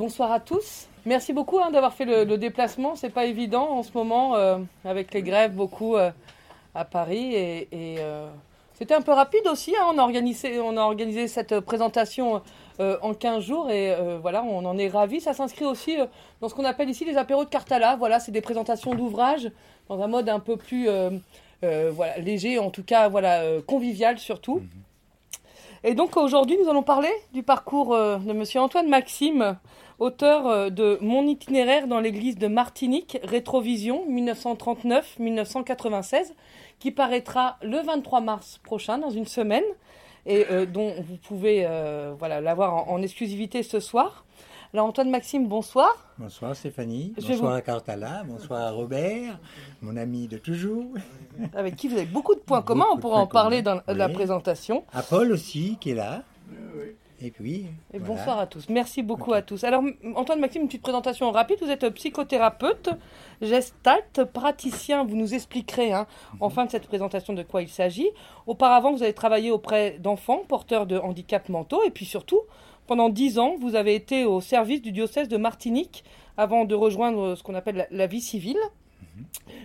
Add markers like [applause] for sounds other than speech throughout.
Bonsoir à tous. Merci beaucoup hein, d'avoir fait le, déplacement. C'est pas évident en ce moment euh, avec les grèves beaucoup euh, à Paris et, euh, c'était un peu rapide aussi. Hein. On, a organisé, on a organisé cette présentation en 15 jours et voilà, on en est ravis. Ça s'inscrit aussi dans ce qu'on appelle ici les apéros de Cartala. Voilà, c'est des présentations d'ouvrages dans un mode un peu plus voilà, léger, en tout cas voilà, convivial surtout. Mhm. Et donc aujourd'hui, nous allons parler du parcours de Monsieur Antoine Maxime auteur euh, de Mon itinéraire dans l'église de Martinique, Rétrovision 1939-1996, qui paraîtra le 23 mars prochain, dans une semaine, et euh, dont vous pouvez euh, voilà, l'avoir en, exclusivité ce soir. Alors Antoine Maxime, bonsoir. Bonsoir Stéphanie, bonsoir à Cartala, bonsoir Robert, mon ami de toujours. Avec qui vous avez beaucoup de points communs, on pourra en parler dans la présentation. À Paul aussi, qui est là. Et puis. Bonsoir à tous. Merci beaucoup à tous. Alors, Antoine Maxime, une petite présentation rapide. Vous êtes psychothérapeute, gestalt, praticien. Vous nous expliquerez hein, en fin de cette présentation de quoi il s'agit. Auparavant, vous avez travaillé auprès d'enfants porteurs de handicaps mentaux. Et puis surtout, pendant dix ans, vous avez été au service du diocèse de Martinique avant de rejoindre ce qu'on appelle la, vie civile. Mhm.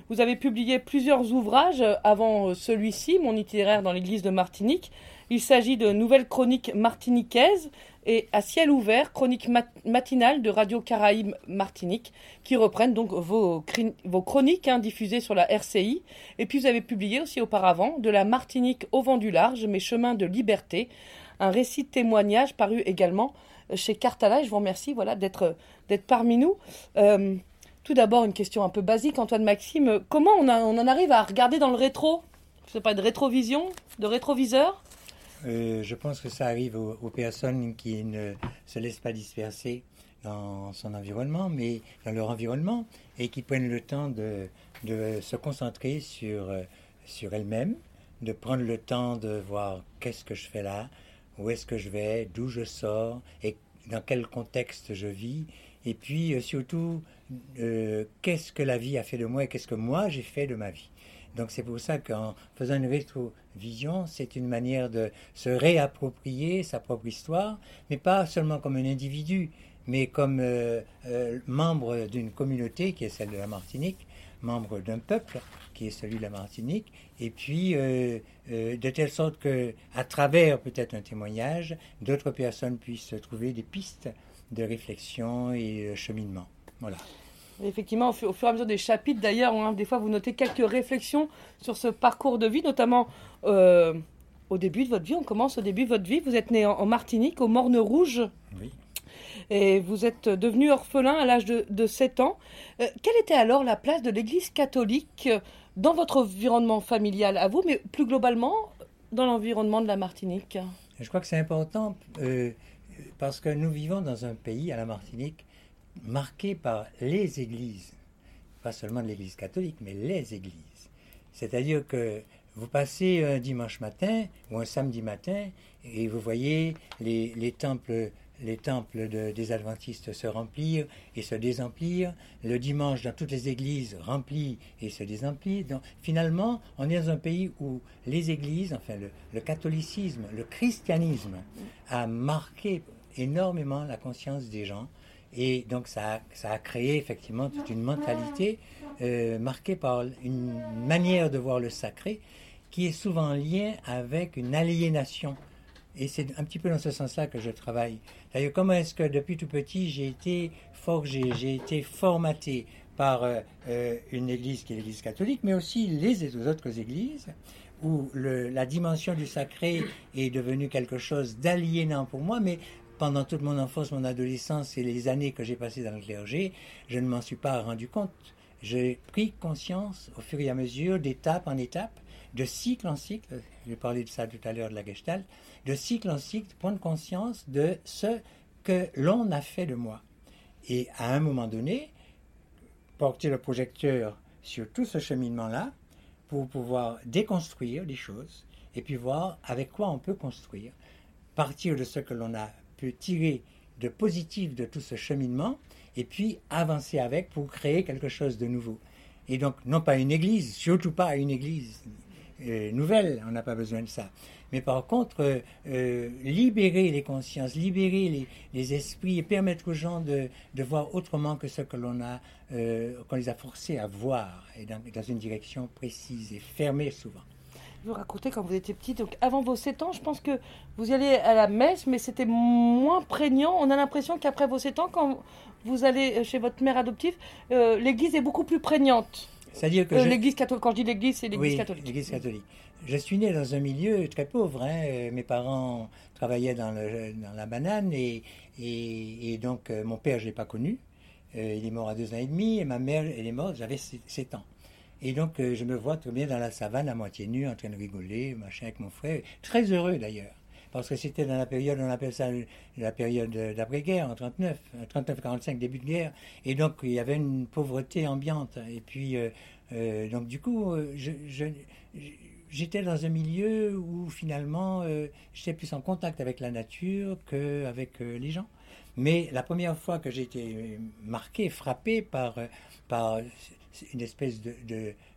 Vous avez publié plusieurs ouvrages avant celui-ci, Mon itinéraire dans l'église de Martinique, il s'agit de nouvelles chroniques martiniquaises et à ciel ouvert, chroniques matinales de Radio Caraïbes Martinique, qui reprennent donc vos, chroniques hein, diffusées sur la RCI. Et puis vous avez publié aussi auparavant De la Martinique au vent du large, mes chemins de liberté, un récit de témoignage paru également chez Cartala. Et je vous remercie voilà, d'être parmi nous. Euh, tout d'abord, une question un peu basique, Antoine Maxime. Comment on, on en arrive à regarder dans le rétro? Sais pas, de rétrovision, de rétroviseur? Euh, je pense que ça arrive aux, personnes qui ne se laissent pas disperser dans son environnement, mais dans leur environnement, et qui prennent le temps de, se concentrer sur, euh, sur elles-mêmes, de prendre le temps de voir qu'est-ce que je fais là, où est-ce que je vais, d'où je sors, et dans quel contexte je vis, et puis euh, surtout, qu'est-ce que la vie a fait de moi et qu'est-ce que moi j'ai fait de ma vie. Donc c'est pour ça qu'en faisant une rétrovision, c'est une manière de se réapproprier sa propre histoire, mais pas seulement comme un individu, mais comme euh, euh, membre d'une communauté qui est celle de la Martinique, membre d'un peuple qui est celui de la Martinique, et puis euh, de telle sorte que, à travers peut-être un témoignage, d'autres personnes puissent trouver des pistes de réflexion et cheminement. Voilà. Effectivement, au fur, et à mesure des chapitres, d'ailleurs, hein, des fois, vous notez quelques réflexions sur ce parcours de vie, notamment euh, au début de votre vie. On commence au début de votre vie. Vous êtes né en, Martinique, au Morne Rouge. Oui. Et vous êtes devenu orphelin à l'âge de, 7 ans. Euh, quelle était alors la place de l'Église catholique dans votre environnement familial à vous, mais plus globalement dans l'environnement de la Martinique? Je crois que c'est important euh, parce que nous vivons dans un pays, à la Martinique, marqué par les églises, pas seulement l'Église catholique, mais les églises. C'est-à-dire que vous passez un dimanche matin ou un samedi matin et vous voyez les, temples, les temples des adventistes se remplir et se désemplir. Le dimanche, dans toutes les églises, remplis et se désemplir. Donc, finalement, on est dans un pays où les églises, enfin le catholicisme, le christianisme, a marqué énormément la conscience des gens et donc ça, a créé effectivement toute une mentalité euh, marquée par une manière de voir le sacré qui est souvent en lien avec une aliénation. Et c'est un petit peu dans ce sens-là que je travaille. D'ailleurs, comment est-ce que depuis tout petit j'ai été forgé, j'ai été formaté par euh, euh, une église qui est l'église catholique, mais aussi les autres églises, où la dimension du sacré est devenue quelque chose d'aliénant pour moi, mais pendant toute mon enfance, mon adolescence et les années que j'ai passées dans le clergé, je ne m'en suis pas rendu compte. J'ai pris conscience au fur et à mesure, d'étape en étape, de cycle en cycle, j'ai parlé de ça tout à l'heure de la Gestalt, de cycle en cycle, prendre conscience de ce que l'on a fait de moi. Et à un moment donné, porter le projecteur sur tout ce cheminement-là pour pouvoir déconstruire des choses et puis voir avec quoi on peut construire, partir de ce que l'on a peut tirer de positif de tout ce cheminement et puis avancer avec pour créer quelque chose de nouveau. Et donc, non pas une église, surtout pas une église, nouvelle, on n'a pas besoin de ça. Mais par contre, libérer les consciences, libérer les, esprits et permettre aux gens de, voir autrement que ce que l'on a, qu'on les a forcés à voir, et dans une direction précise et fermée souvent vous racontez quand vous étiez petite, donc avant vos 7 ans, je pense que vous y allez à la messe, mais c'était moins prégnant. On a l'impression qu'après vos 7 ans, quand vous allez chez votre mère adoptive, euh, l'église est beaucoup plus prégnante. C'est-à-dire que euh, l'église catholique, quand je dis l'église, c'est l'église oui, catholique. l'église catholique. Je suis né dans un milieu très pauvre. Hein. Euh, mes parents travaillaient dans, la banane et, et, donc mon père, je ne l'ai pas connu. il est mort à deux ans et demi et ma mère, elle est morte, j'avais 7 ans. Et donc, euh, je me vois très bien dans la savane, à moitié nu, en train de rigoler, machin, avec mon frère. Très heureux d'ailleurs. Parce que c'était dans la période, on appelle ça la période d'après-guerre, en 39, 39-45, début de guerre. Et donc, il y avait une pauvreté ambiante. Et puis, euh, euh, donc, du coup, j'étais dans un milieu où finalement, j'étais plus en contact avec la nature qu'avec les gens. Mais la première fois que j'ai été marqué, frappé par, par une espèce de,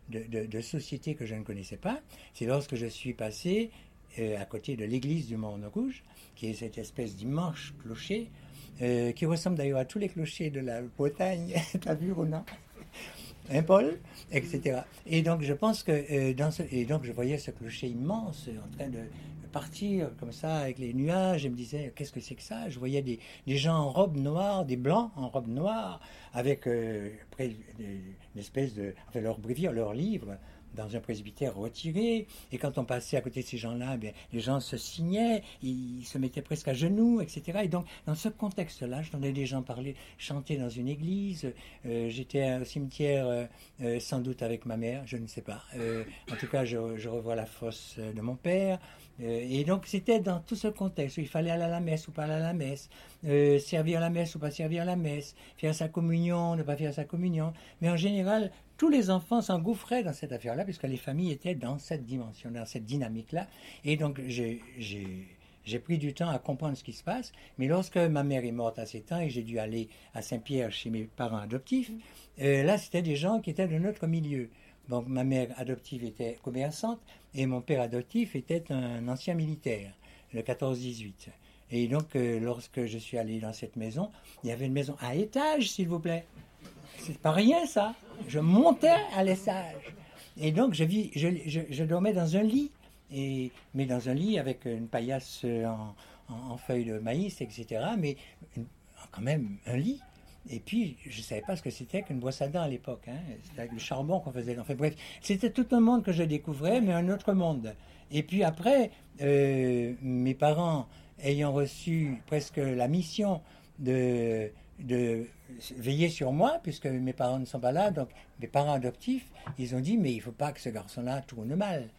de, de, société que je ne connaissais pas. C'est lorsque je suis passé euh, à côté de l'église du Mont Rouge, qui est cette espèce d'immense clocher, euh, qui ressemble d'ailleurs à tous les clochers de la Bretagne, [laughs] t'as vu Hein, Paul Etc. Et donc je pense que euh, dans ce, et donc je voyais ce clocher immense en train de partir comme ça avec les nuages et me disais qu'est-ce que c'est que ça? Je voyais des, des, gens en robe noire, des blancs en robe noire, avec euh, une espèce de. Enfin, leur bréviaire, leur livre dans un presbytère retiré. Et quand on passait à côté de ces gens-là, eh les gens se signaient, ils se mettaient presque à genoux, etc. Et donc, dans ce contexte-là, j'entendais des gens parler, chanter dans une église. Euh, j'étais au cimetière, euh, euh, sans doute avec ma mère, je ne sais pas. en tout cas, je, je, revois la fosse de mon père. et donc, c'était dans tout ce contexte où il fallait aller à la messe ou pas aller à la messe, servir la messe ou pas servir la messe, faire sa communion, ne pas faire sa communion. Mais en général, tous les enfants s'engouffraient dans cette affaire-là, puisque les familles étaient dans cette dimension, dans cette dynamique-là. Et donc, j'ai pris du temps à comprendre ce qui se passe. Mais lorsque ma mère est morte à 7 ans et j'ai dû aller à Saint-Pierre chez mes parents adoptifs, euh, là, c'était des gens qui étaient de notre milieu. Donc, ma mère adoptive était commerçante et mon père adoptif était un ancien militaire, le 14-18. Et donc, euh, lorsque je suis allé dans cette maison, il y avait une maison à étage, s'il vous plaît. C'est pas rien, ça. Je montais à l'essage. Et donc, je, vis, je, je, dormais dans un lit, et, mais dans un lit avec une paillasse en, en, feuilles de maïs, etc. Mais quand même un lit. Et puis, je ne savais pas ce que c'était qu'une brosse à dents à l'époque. Hein. C'était le charbon qu'on faisait. Enfin bref, c'était tout un monde que je découvrais, mais un autre monde. Et puis après, euh, mes parents ayant reçu presque la mission de de veiller sur moi, puisque mes parents ne sont pas là, donc mes parents adoptifs, ils ont dit, mais il ne faut pas que ce garçon-là tourne mal.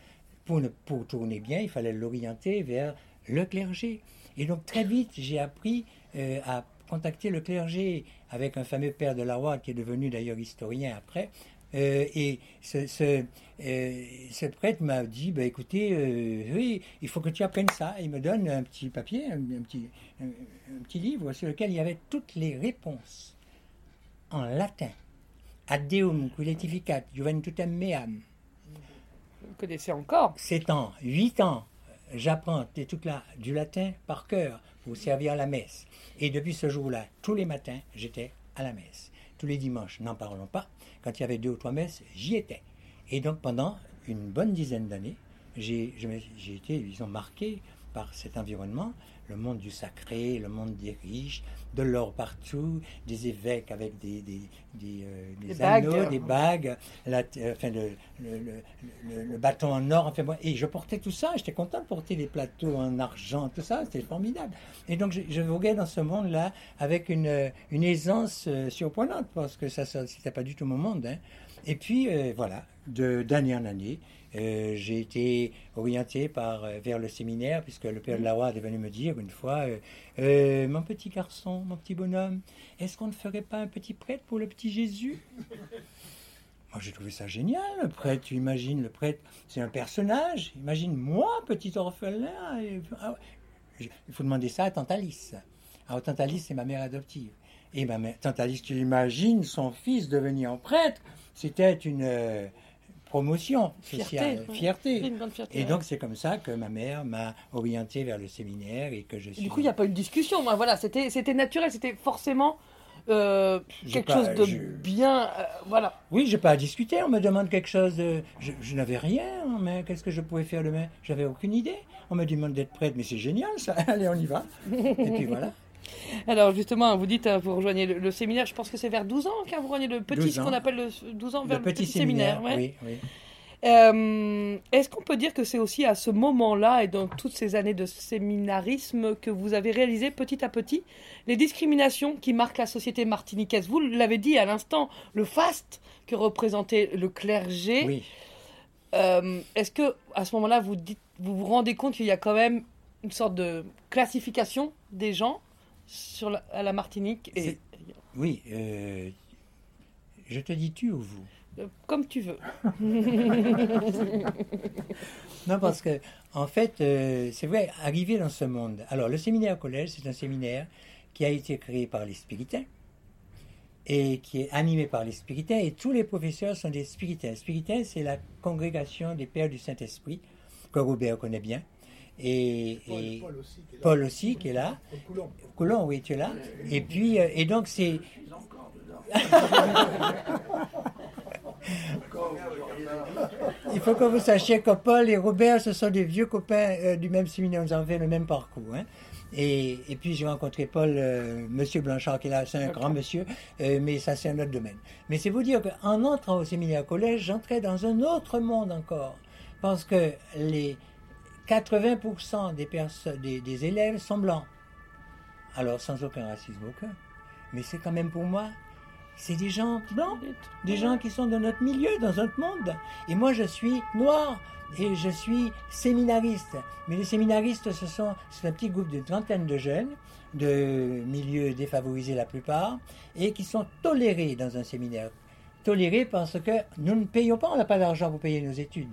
Pour, pour tourner bien, il fallait l'orienter vers le clergé. Et donc très vite, j'ai appris euh, à contacter le clergé avec un fameux père de la roi qui est devenu d'ailleurs historien après, euh, et ce, ce, euh, ce prêtre m'a dit, bah, écoutez, euh, oui, il faut que tu apprennes ça. Il me donne un petit papier, un, petit, un, petit livre sur lequel il y avait toutes les réponses en latin. Ad Deum, culetificat, juventutem meam. Vous connaissez encore? Sept ans, huit ans, j'apprends trucs là, du latin par cœur pour servir à la messe. Et depuis ce jour-là, tous les matins, j'étais à la messe. Tous les dimanches, n'en parlons pas quand il y avait deux ou trois messes, j'y étais. Et donc pendant une bonne dizaine d'années, j'ai été, ils ont marqué par cet environnement, le monde du sacré, le monde des riches, de l'or partout, des évêques avec des, des, des, euh, anneaux, des bagues, la, euh, enfin, le, le, le, bâton en or. Enfin, et je portais tout ça, j'étais content de porter les plateaux en argent, tout ça, c'était formidable. Et donc je, je, voguais dans ce monde-là avec une, une aisance euh, surprenante, parce que ça n'était pas du tout mon monde. Hein. Et puis, voilà, d'année en année, euh, j'ai été orienté par, euh, vers le séminaire, puisque le père de la Roi est venu me dire une fois euh, Mon petit garçon, mon petit bonhomme, est-ce qu'on ne ferait pas un petit prêtre pour le petit Jésus? Moi, j'ai trouvé ça génial, le prêtre. Tu imagines, le prêtre, c'est un personnage. Imagine moi, petit orphelin. Ah il faut demander ça à Tante Alice. Alors, Tante Alice, c'est ma mère adoptive. Et ma mère, Tante Alice, tu imagines son fils devenir prêtre? C'était une promotion sociale, fierté. Et ouais. donc c'est comme ça que ma mère m'a orienté vers le séminaire et que je Et suis. du coup, il n'y a pas eu de discussion. Moi, voilà, c'était c'était naturel, c'était forcément euh, quelque pas- chose de je- bien. euh, voilà. Oui, j'ai pas à discuter. On me demande quelque chose. de- Je, je n'avais rien, mais qu'est-ce que je pouvais faire demain J'avais aucune idée. On me demande d'être prête, mais c'est génial ça. [laughs] Allez, on y va. Et puis voilà. Alors, justement, vous dites, hein, vous rejoignez le, le séminaire, je pense que c'est vers 12 ans qu'un vous rejoignez le petit, 12 ce qu'on appelle le 12 ans, vers Le petit séminaire. ouais. Oui, oui. Euh, Est-ce qu'on peut dire que c'est aussi à ce moment-là et dans toutes ces années de séminarisme que vous avez réalisé petit à petit les discriminations qui marquent la société martiniquaise? Vous l'avez dit à l'instant, le faste que représentait le clergé. Oui. Euh, Est-ce que à ce moment-là, vous, dites, vous vous rendez compte qu'il y a quand même une sorte de classification des gens? Sur la, à la Martinique et, Oui. euh, je te dis tu ou vous euh, Comme tu veux. [laughs] Non, parce que, en fait, euh, c'est vrai, arriver dans ce monde. Alors, le séminaire collège, c'est un séminaire qui a été créé par les spiritains et qui est animé par les spiritains, et tous les professeurs sont des spiritains. Spiritains, c'est la congrégation des pères du Saint-Esprit, que Robert connaît bien, et, et Paul aussi, qui est là. Paul aussi, qui est là. Paul Coulomb. Coulon, oui, tu es là. Et puis, euh, et donc, c'est. [laughs] Il faut que vous sachiez que Paul et Robert, ce sont des vieux copains euh, du même séminaire. Nous avons fait le même parcours. hein. Et, et puis, j'ai rencontré Paul, euh, monsieur Blanchard, qui est là, c'est un grand monsieur, euh, mais ça, c'est un autre domaine. Mais c'est vous dire qu'en entrant au séminaire collège, j'entrais dans un autre monde encore. Parce que les 80% des, des, élèves sont blancs. Alors, sans aucun racisme aucun. Mais c'est quand même pour moi, c'est des gens blancs, des gens qui sont dans notre milieu, dans notre monde. Et moi, je suis noir et je suis séminariste. Mais les séminaristes, ce sont un petit groupe d'une trentaine de jeunes, de milieux défavorisés la plupart, et qui sont tolérés dans un séminaire. Tolérés parce que nous ne payons pas, on n'a pas d'argent pour payer nos études.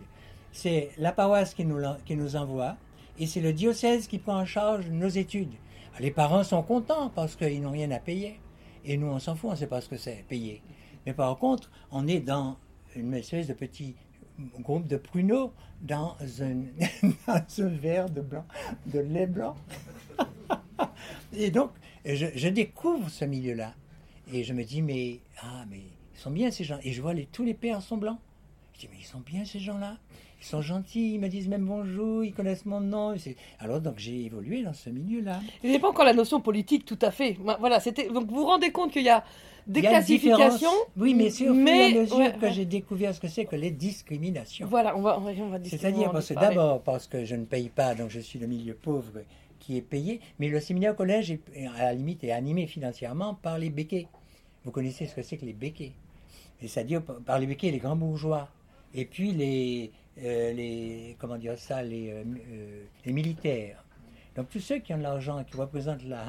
C'est la paroisse qui nous, envoie, et c'est le diocèse qui prend en charge nos études. Les parents sont contents parce qu'ils n'ont rien à payer. Et nous, on s'en fout, on ne sait pas ce que c'est, payer. Mais par contre, on est dans une espèce de petit groupe de pruneaux dans un, [laughs] verre de blanc, de lait blanc. [laughs] Et donc, je, découvre ce milieu-là. Et je me dis, mais, ah, mais ils sont bien ces gens. Et je vois tous les pères sont blancs. Je dis, mais ils sont bien ces gens-là. Ils sont gentils, ils me disent même bonjour, ils connaissent mon nom. Alors, donc, j'ai évolué dans ce milieu-là. Il a pas encore la notion politique tout à fait. Voilà, c'était donc vous vous rendez compte qu'il y a des classifications. Oui, mais au fur mais- et à mesure ouais, que ouais. j'ai découvert ce que c'est que les discriminations. Voilà, on va, on va, C'est-à-dire parce que d'abord parce que je ne paye pas, donc je suis le milieu pauvre qui est payé, mais le séminaire collège est, à la limite est animé financièrement par les béquets. Vous connaissez ce que c'est que les béquets Et C'est-à-dire par les béquets les grands bourgeois, et puis les, les comment dire ça, euh, euh, les militaires. Donc tous ceux qui ont de l'argent, qui représentent la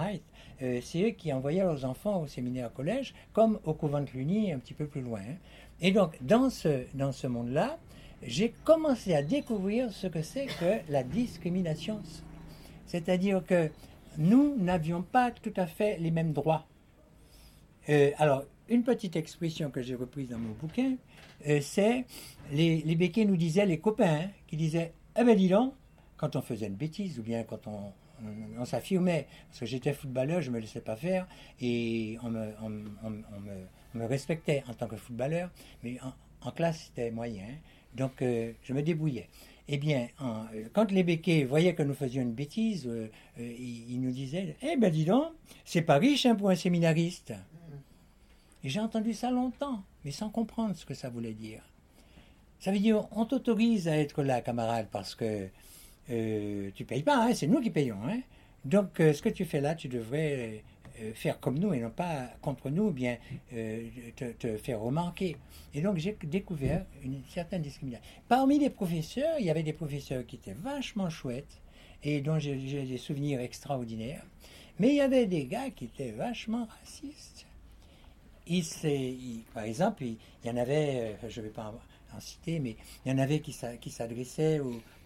euh, c'est eux qui envoyaient leurs enfants au séminaire collège, comme au couvent de Cluny, un petit peu plus loin. hein. Et donc dans ce, dans ce monde-là, j'ai commencé à découvrir ce que c'est que la discrimination. C'est-à-dire que nous n'avions pas tout à fait les mêmes droits. Euh, alors, une petite expression que j'ai reprise dans mon bouquin, euh, c'est les, les béquets nous disaient, les copains, hein, qui disaient Eh ben dis donc, quand on faisait une bêtise ou bien quand on, on, on s'affirmait, parce que j'étais footballeur, je ne me laissais pas faire et on me, on, me, on me respectait en tant que footballeur, mais en, en classe c'était moyen, hein. donc euh, je me débrouillais. Eh bien, en- euh, quand les béquets voyaient que nous faisions une bêtise, euh, euh, ils, ils nous disaient Eh ben dis donc, c'est pas riche hein, pour un séminariste. Et j'ai entendu ça longtemps, mais sans comprendre ce que ça voulait dire. Ça veut dire, on t'autorise à être là, camarade, parce que euh, tu payes pas, hein, c'est nous qui payons. Hein. Donc, euh, ce que tu fais là, tu devrais euh, faire comme nous et non pas contre nous, ou bien euh, te, faire remarquer. Et donc, j'ai découvert une certaine discrimination. Parmi les professeurs, il y avait des professeurs qui étaient vachement chouettes et dont j'ai des souvenirs extraordinaires. Mais il y avait des gars qui étaient vachement racistes. Il il- par exemple, il, y en avait, euh, je ne vais pas en, citer, mais il y en avait qui qui s'adressaient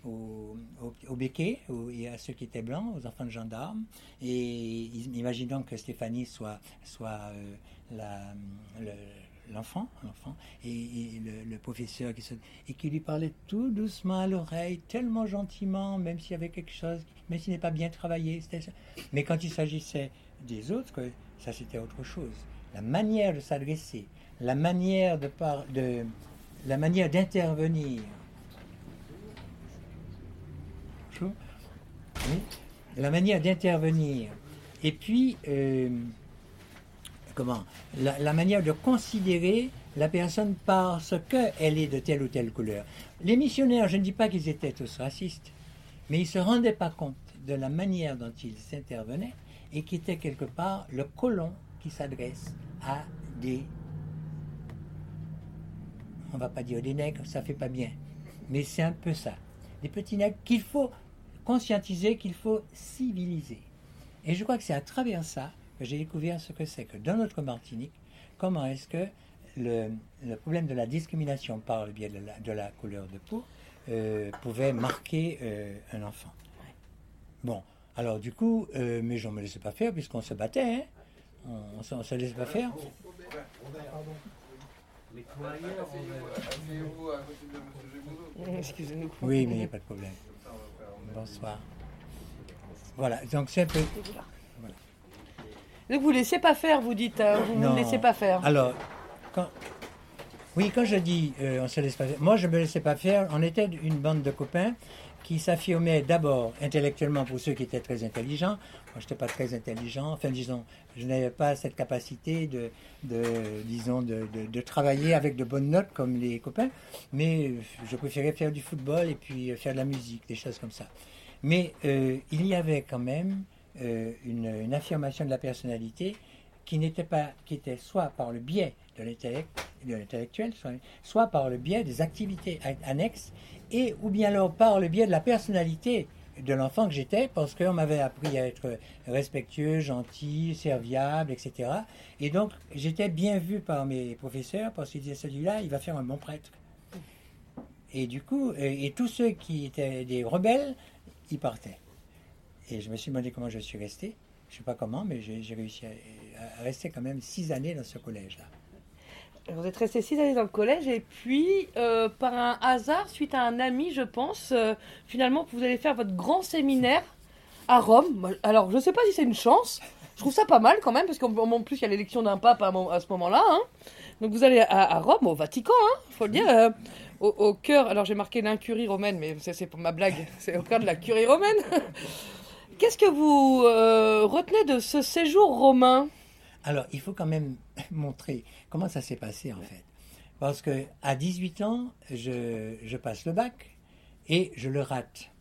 aux, béquets et à ceux qui étaient blancs, aux enfants de gendarmes. Et imaginons que Stéphanie soit, soit euh, l'enfant, l'enfant, et, le, professeur qui et qui lui parlait tout doucement à l'oreille, tellement gentiment, même s'il y avait quelque chose, même s'il n'est pas bien travaillé. Mais quand il s'agissait des autres, ça c'était autre chose. La manière de s'adresser, la manière de, par, la manière d'intervenir. La manière d'intervenir. Et puis, euh, comment la, manière de considérer la personne parce qu'elle est de telle ou telle couleur. Les missionnaires, je ne dis pas qu'ils étaient tous racistes, mais ils ne se rendaient pas compte de la manière dont ils intervenaient et qui était quelque part le colon qui s'adresse à des... On va pas dire des nègres, ça fait pas bien, mais c'est un peu ça. Des petits nègres qu'il faut conscientiser, qu'il faut civiliser. Et je crois que c'est à travers ça j'ai découvert ce que c'est que dans notre Martinique, comment est-ce que le, problème de la discrimination par le biais de la, couleur de peau euh, pouvait marquer euh, un enfant. Bon, alors du coup, euh, mais je ne me laissais pas faire puisqu'on se battait, hein. On ne se laissait pas faire. Excusez-nous. Oui, mais il n'y a pas de problème. Bonsoir. Voilà, donc c'est un peu. Donc vous ne laissez pas faire, vous dites, hein, vous ne laissez pas faire. Alors, quand, oui, quand je dis euh, on se laisse pas faire, moi je ne me laissais pas faire, on était une bande de copains qui s'affirmaient d'abord intellectuellement pour ceux qui étaient très intelligents. Moi, je n'étais pas très intelligent. Enfin, disons, je n'avais pas cette capacité de, disons, de, travailler avec de bonnes notes comme les copains. Mais je préférais faire du football et puis faire de la musique, des choses comme ça. Mais euh, il y avait quand même euh, une, affirmation de la personnalité qui n'était pas, qui était soit par le biais de l'intellectuel, soit, par le biais des activités annexes, et ou bien alors par le biais de la personnalité de l'enfant que j'étais, parce qu'on m'avait appris à être respectueux, gentil, serviable, etc. Et donc j'étais bien vu par mes professeurs, parce qu'ils disaient celui-là, il va faire un bon prêtre. Et du coup, et tous ceux qui étaient des rebelles, ils partaient. Et je me suis demandé comment je suis resté. Je ne sais pas comment, mais j'ai réussi à, rester quand même six années dans ce collège-là. Vous êtes resté six années dans le collège et puis, euh, par un hasard, suite à un ami, je pense, euh, finalement, vous allez faire votre grand séminaire à Rome. Alors, je ne sais pas si c'est une chance. Je trouve ça pas mal quand même, parce qu'en plus, il y a l'élection d'un pape à, ce moment-là. Hein. Donc, vous allez à, Rome, au Vatican, il hein, faut le dire. Euh, au, au, cœur, alors j'ai marqué l'incurie romaine, mais c'est pour ma blague, [laughs] c'est au cœur de la curie romaine. [laughs] Qu'est-ce que vous retenez de ce séjour romain? Alors, il faut quand même [laughs] montrer comment ça s'est passé en fait. Parce que à 18 ans, je passe le bac et je le rate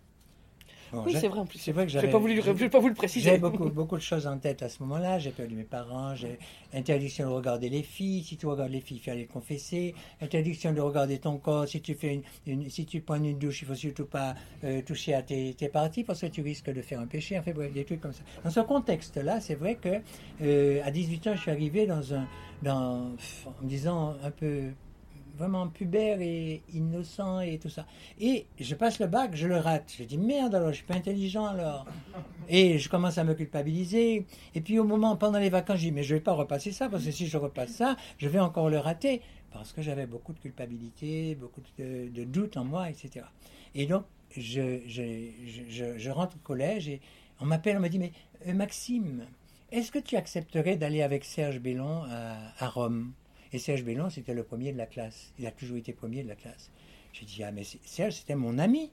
oui, c'est vrai en plus. C'est vrai que j'avais pas voulu, pas vous le préciser. J'avais beaucoup, beaucoup de choses en tête à ce moment-là. J'ai perdu mes parents. J'ai interdiction de regarder les filles. Si tu regardes les filles, il faut aller confesser. Interdiction de regarder ton corps. Si tu fais une, si tu prends une douche, il faut surtout pas euh, toucher à tes, tes, parties parce que tu risques de faire un péché. En fait, bref, des trucs comme ça. Dans ce contexte-là, c'est vrai que euh, à 18 ans, je suis arrivé dans un, dans, en me disant un peu vraiment pubère et innocent et tout ça. Et je passe le bac, je le rate. Je dis merde alors, je suis pas intelligent alors. Et je commence à me culpabiliser. Et puis au moment, pendant les vacances, je dis mais je vais pas repasser ça parce que si je repasse ça, je vais encore le rater parce que j'avais beaucoup de culpabilité, beaucoup de, doutes en moi, etc. Et donc je, je, je, rentre au collège et on m'appelle, on me dit mais euh, Maxime, est-ce que tu accepterais d'aller avec Serge Bellon à Rome? Et Serge Bellon, c'était le premier de la classe. Il a toujours été premier de la classe. J'ai dit, ah, mais Serge, c'était mon ami.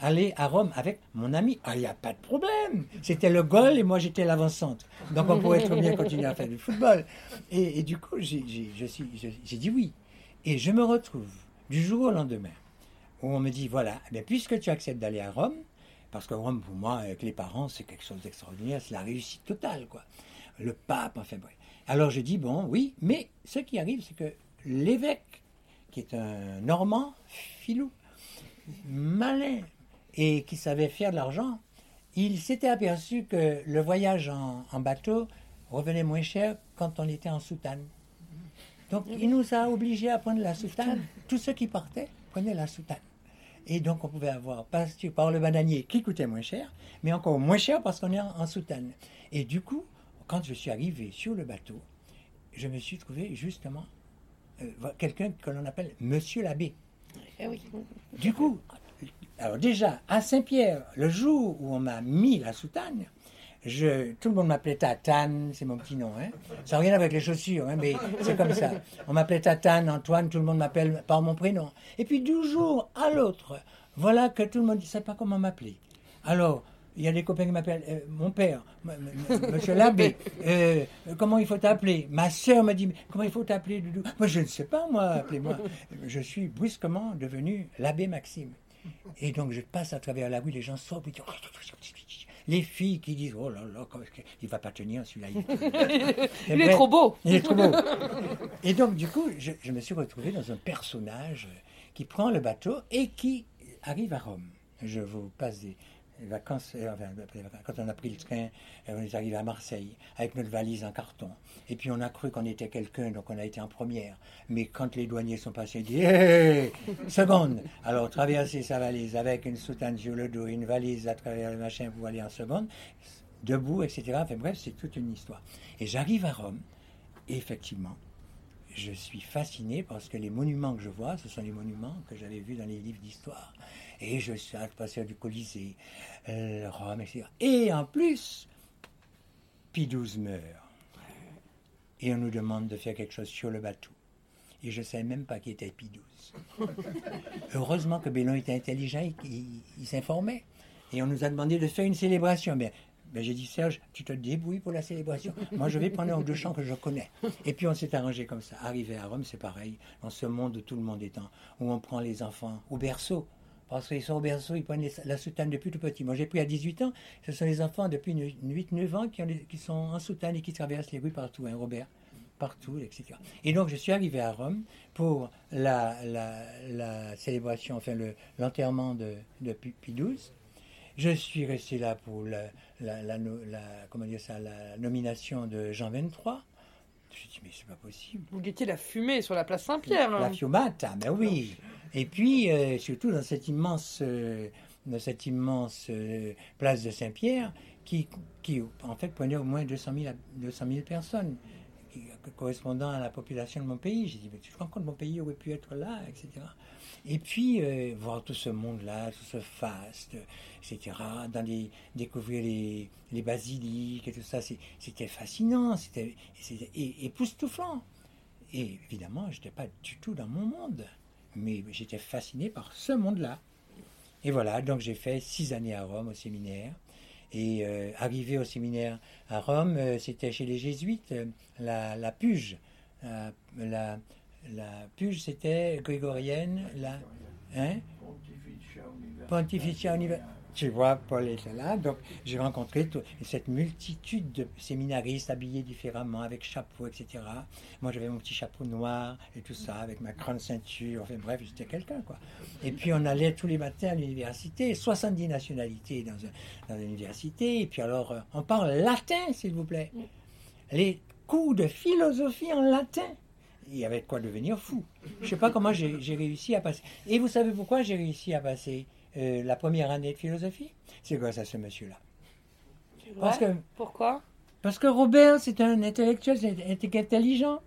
Aller à Rome avec mon ami, ah, il n'y a pas de problème. C'était le goal et moi, j'étais l'avant-centre. Donc, on pourrait très bien continuer à faire du football. Et, du coup, j'ai dit oui. Et je me retrouve du jour au lendemain où on me dit, voilà, eh puisque tu acceptes d'aller à Rome, parce que Rome, pour moi, avec les parents, c'est quelque chose d'extraordinaire, c'est la réussite totale, quoi. Le pape, enfin bref. Alors je dis, bon, oui, mais ce qui arrive, c'est que l'évêque, qui est un Normand, filou, malin, et qui savait faire de l'argent, il s'était aperçu que le voyage en, bateau revenait moins cher quand on était en soutane. Donc il nous a obligés à prendre la soutane. Tous ceux qui partaient prenaient la soutane. Et donc on pouvait avoir par le bananier qui coûtait moins cher, mais encore moins cher parce qu'on est en soutane. Et du coup, quand je suis arrivé sur le bateau, je me suis trouvé justement euh, quelqu'un que l'on appelle Monsieur l'abbé. Eh oui. Du coup, alors déjà, à Saint-Pierre, le jour où on m'a mis la soutane, je, tout le monde m'appelait Tatane, c'est mon petit nom. Hein. Ça n'a rien avec les chaussures, hein, mais c'est comme ça. On m'appelait Tatane, Antoine, tout le monde m'appelle par mon prénom. Et puis du jour à l'autre, voilà que tout le monde ne sait pas comment m'appeler. Alors, il y a des copains qui m'appellent euh, mon père, monsieur l'abbé. [laughs] euh, comment il faut t'appeler? Ma sœur me dit comment il faut t'appeler, Doudou? Moi, je ne sais pas, moi, appelez-moi. Je suis brusquement devenu l'abbé Maxime. Et donc, je passe à travers la rue, les gens sortent, puis disent, les filles qui disent Oh là là, il va pas tenir celui-là. il [laughs] est trop beau. il est trop beau. [laughs] Et donc, du coup, je, je me suis retrouvé dans un personnage qui prend le bateau et qui arrive à Rome. Je vous passe des euh, vacances, quand on a pris le train, euh, on est arrivé à Marseille avec notre valise en carton. Et puis on a cru qu'on était quelqu'un, donc on a été en première. Mais quand les douaniers sont passés, ils disent Hé, seconde Alors traverser sa valise avec une soutane sur le dos, une valise à travers le machin pour aller en seconde, debout, etc. Enfin bref, c'est toute une histoire. Et j'arrive à Rome, et effectivement, je suis fasciné parce que les monuments que je vois, ce sont les monuments que j'avais vus dans les livres d'histoire. Et je la passer du Colisée, euh, Rome, etc. Et en plus, Pie XII meurt. Et on nous demande de faire quelque chose sur le bateau. Et je ne savais même pas qui était Pie XII. [laughs] Heureusement que Bellon était intelligent, il, s'informait. Et on nous a demandé de faire une célébration. Mais ben, j'ai dit, Serge, tu te débrouilles pour la célébration. Moi, je vais prendre un ou deux chants que je connais. Et puis, on s'est arrangé comme ça. Arrivé à Rome, c'est pareil. Dans ce monde où tout le monde est en, où on prend les enfants au berceau. Parce qu'ils sont au berceau, ils prennent la soutane depuis tout petit. Moi, j'ai pris à 18 ans. Ce sont les enfants depuis 8-9 ans qui, sont en soutane et qui traversent les rues partout, hein, Robert partout, etc. Et donc, je suis arrivé à Rome pour la, célébration, enfin, le- l'enterrement de, de Pi Pie XII. Je suis resté là pour la nomination de Jean 23. Je me suis dit, mais c'est pas possible. Vous guettiez la fumée sur la place Saint-Pierre. hein. La Fiumata, ben oui. Et puis, euh, surtout dans cette immense, euh, dans cette immense euh, place de Saint-Pierre, qui, qui, en fait, prenait au moins 200 000, à- 200 000 personnes, correspondant à la population de mon pays. J'ai dit, mais tu te rends compte, mon pays aurait pu être là, etc. Et puis, euh, voir tout ce monde-là, tout ce faste, etc., dans les, découvrir les, les basiliques et tout ça, c'était fascinant, c'était époustouflant. Et évidemment, je n'étais pas du tout dans mon monde, mais j'étais fasciné par ce monde-là. Et voilà, donc j'ai fait six années à Rome au séminaire. Et euh, arrivé au séminaire à Rome, euh, c'était chez les jésuites, euh, la, la Puge. La, la, la Puge, c'était grégorienne, la hein, Pontificia Univer- Tu vois, Paul était là, donc j'ai rencontré tout- cette multitude de séminaristes habillés différemment, avec chapeau, etc. Moi, j'avais mon petit chapeau noir et tout ça, avec ma grande ceinture. Enfin bref, j'étais quelqu'un, quoi. Et puis, on allait tous les matins à l'université, 70 nationalités dans, un- dans l'université. Et puis, alors, euh, on parle latin, s'il vous plaît. Les cours de philosophie en latin. Il y avait de quoi devenir fou. Je ne sais pas comment j'ai j'ai réussi à passer. Et vous savez pourquoi j'ai réussi à passer? Euh, la première année de philosophie C'est grâce à ce monsieur-là. Parce que. Pourquoi parce que Robert, c'est un intellectuel, c'est un intelligent.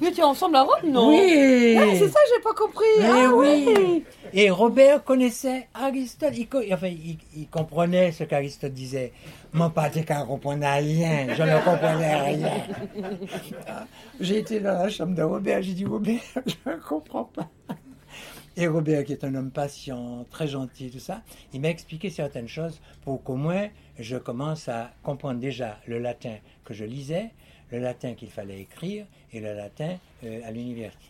Vous étiez ensemble à Rome, non Oui Ah, c'est ça, j'ai pas compris. Ah, oui. oui. Et Robert connaissait Aristote. Il, co- enfin, il, il comprenait ce qu'Aristote disait. Mon dit qu'un comprenait rien. Je ne comprenais rien. [laughs] J'ai été dans la chambre de Robert. J'ai dit, Robert, je ne comprends pas. Et Robert, qui est un homme patient, très gentil, tout ça, il m'a expliqué certaines choses pour qu'au moins je commence à comprendre déjà le latin que je lisais, le latin qu'il fallait écrire et le latin euh, à l'université.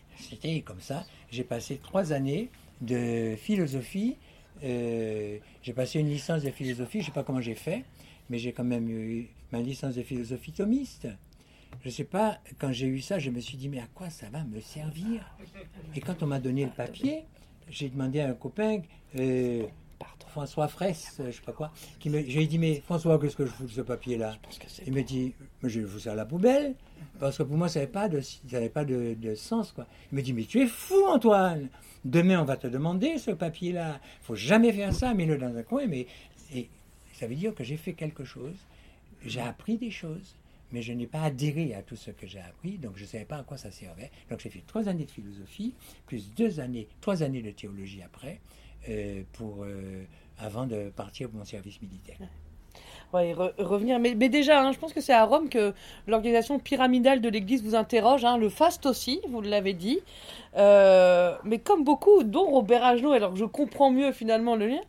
Comme ça. J'ai passé trois années de philosophie. euh, j'ai passé une licence de philosophie, je ne sais pas comment j'ai fait, mais j'ai quand même eu ma licence de philosophie thomiste. Je ne sais pas, quand j'ai eu ça, je me suis dit, mais à quoi ça va me servir? Et quand on m'a donné le papier, j'ai demandé à un copain, euh, François Fraisse, je sais pas quoi, qui me, je lui ai dit, mais François, qu'est-ce que je fous de ce papier-là? Il me dit, mais je vais vous ça à la poubelle, parce que pour moi, ça n'avait pas, de, ça n'avait pas de, de sens. Quoi. Il me dit, mais tu es fou, Antoine Demain, on va te demander ce papier-là. Il faut jamais faire ça, mets-le dans un coin. Mais et ça veut dire que j'ai fait quelque chose, j'ai appris des choses, mais je n'ai pas adhéré à tout ce que j'ai appris, donc je ne savais pas à quoi ça servait. Donc j'ai fait trois années de philosophie, plus deux années, trois années de théologie après, euh, pour, euh, avant de partir pour mon service militaire revenir. Mais, déjà, hein, je pense que c'est à Rome que l'organisation pyramidale de l'Église vous interroge. Hein, le faste aussi, vous l'avez dit. Euh, mais comme beaucoup, dont Robert Agenot, alors je comprends mieux finalement le lien,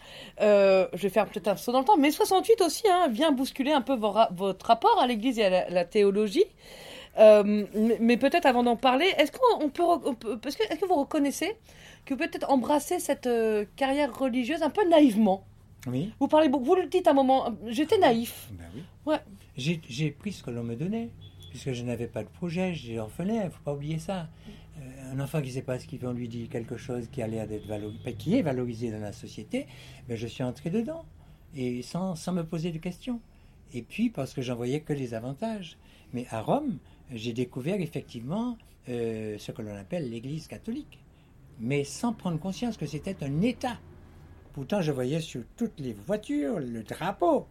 euh, je vais faire peut-être un saut dans le temps, mais 68 aussi hein, vient bousculer un peu votre rapport à l'Église et à la, théologie. Euh, mais, peut-être avant d'en parler, est-ce qu'on peut, est-ce que, vous reconnaissez que peut-être embrasser cette carrière religieuse un peu naïvement? Vous parlez beaucoup, vous le dites à un moment, j'étais naïf. Ben oui. Ouais. J'ai pris ce que l'on me donnait, puisque je n'avais pas de projet, j'ai orphelin, il ne faut pas oublier ça. Euh, un enfant qui ne sait pas ce qu'il veut, on lui dit quelque chose qui a l'air d'être valorisé, qui est valorisé dans la société, mais ben je suis entré dedans, et sans, sans me poser de questions. Et puis, parce que j'en voyais que les avantages. Mais à Rome, j'ai découvert effectivement euh, ce que l'on appelle l'Église catholique, mais sans prendre conscience que c'était un État. Pourtant, je voyais sur toutes les voitures le drapeau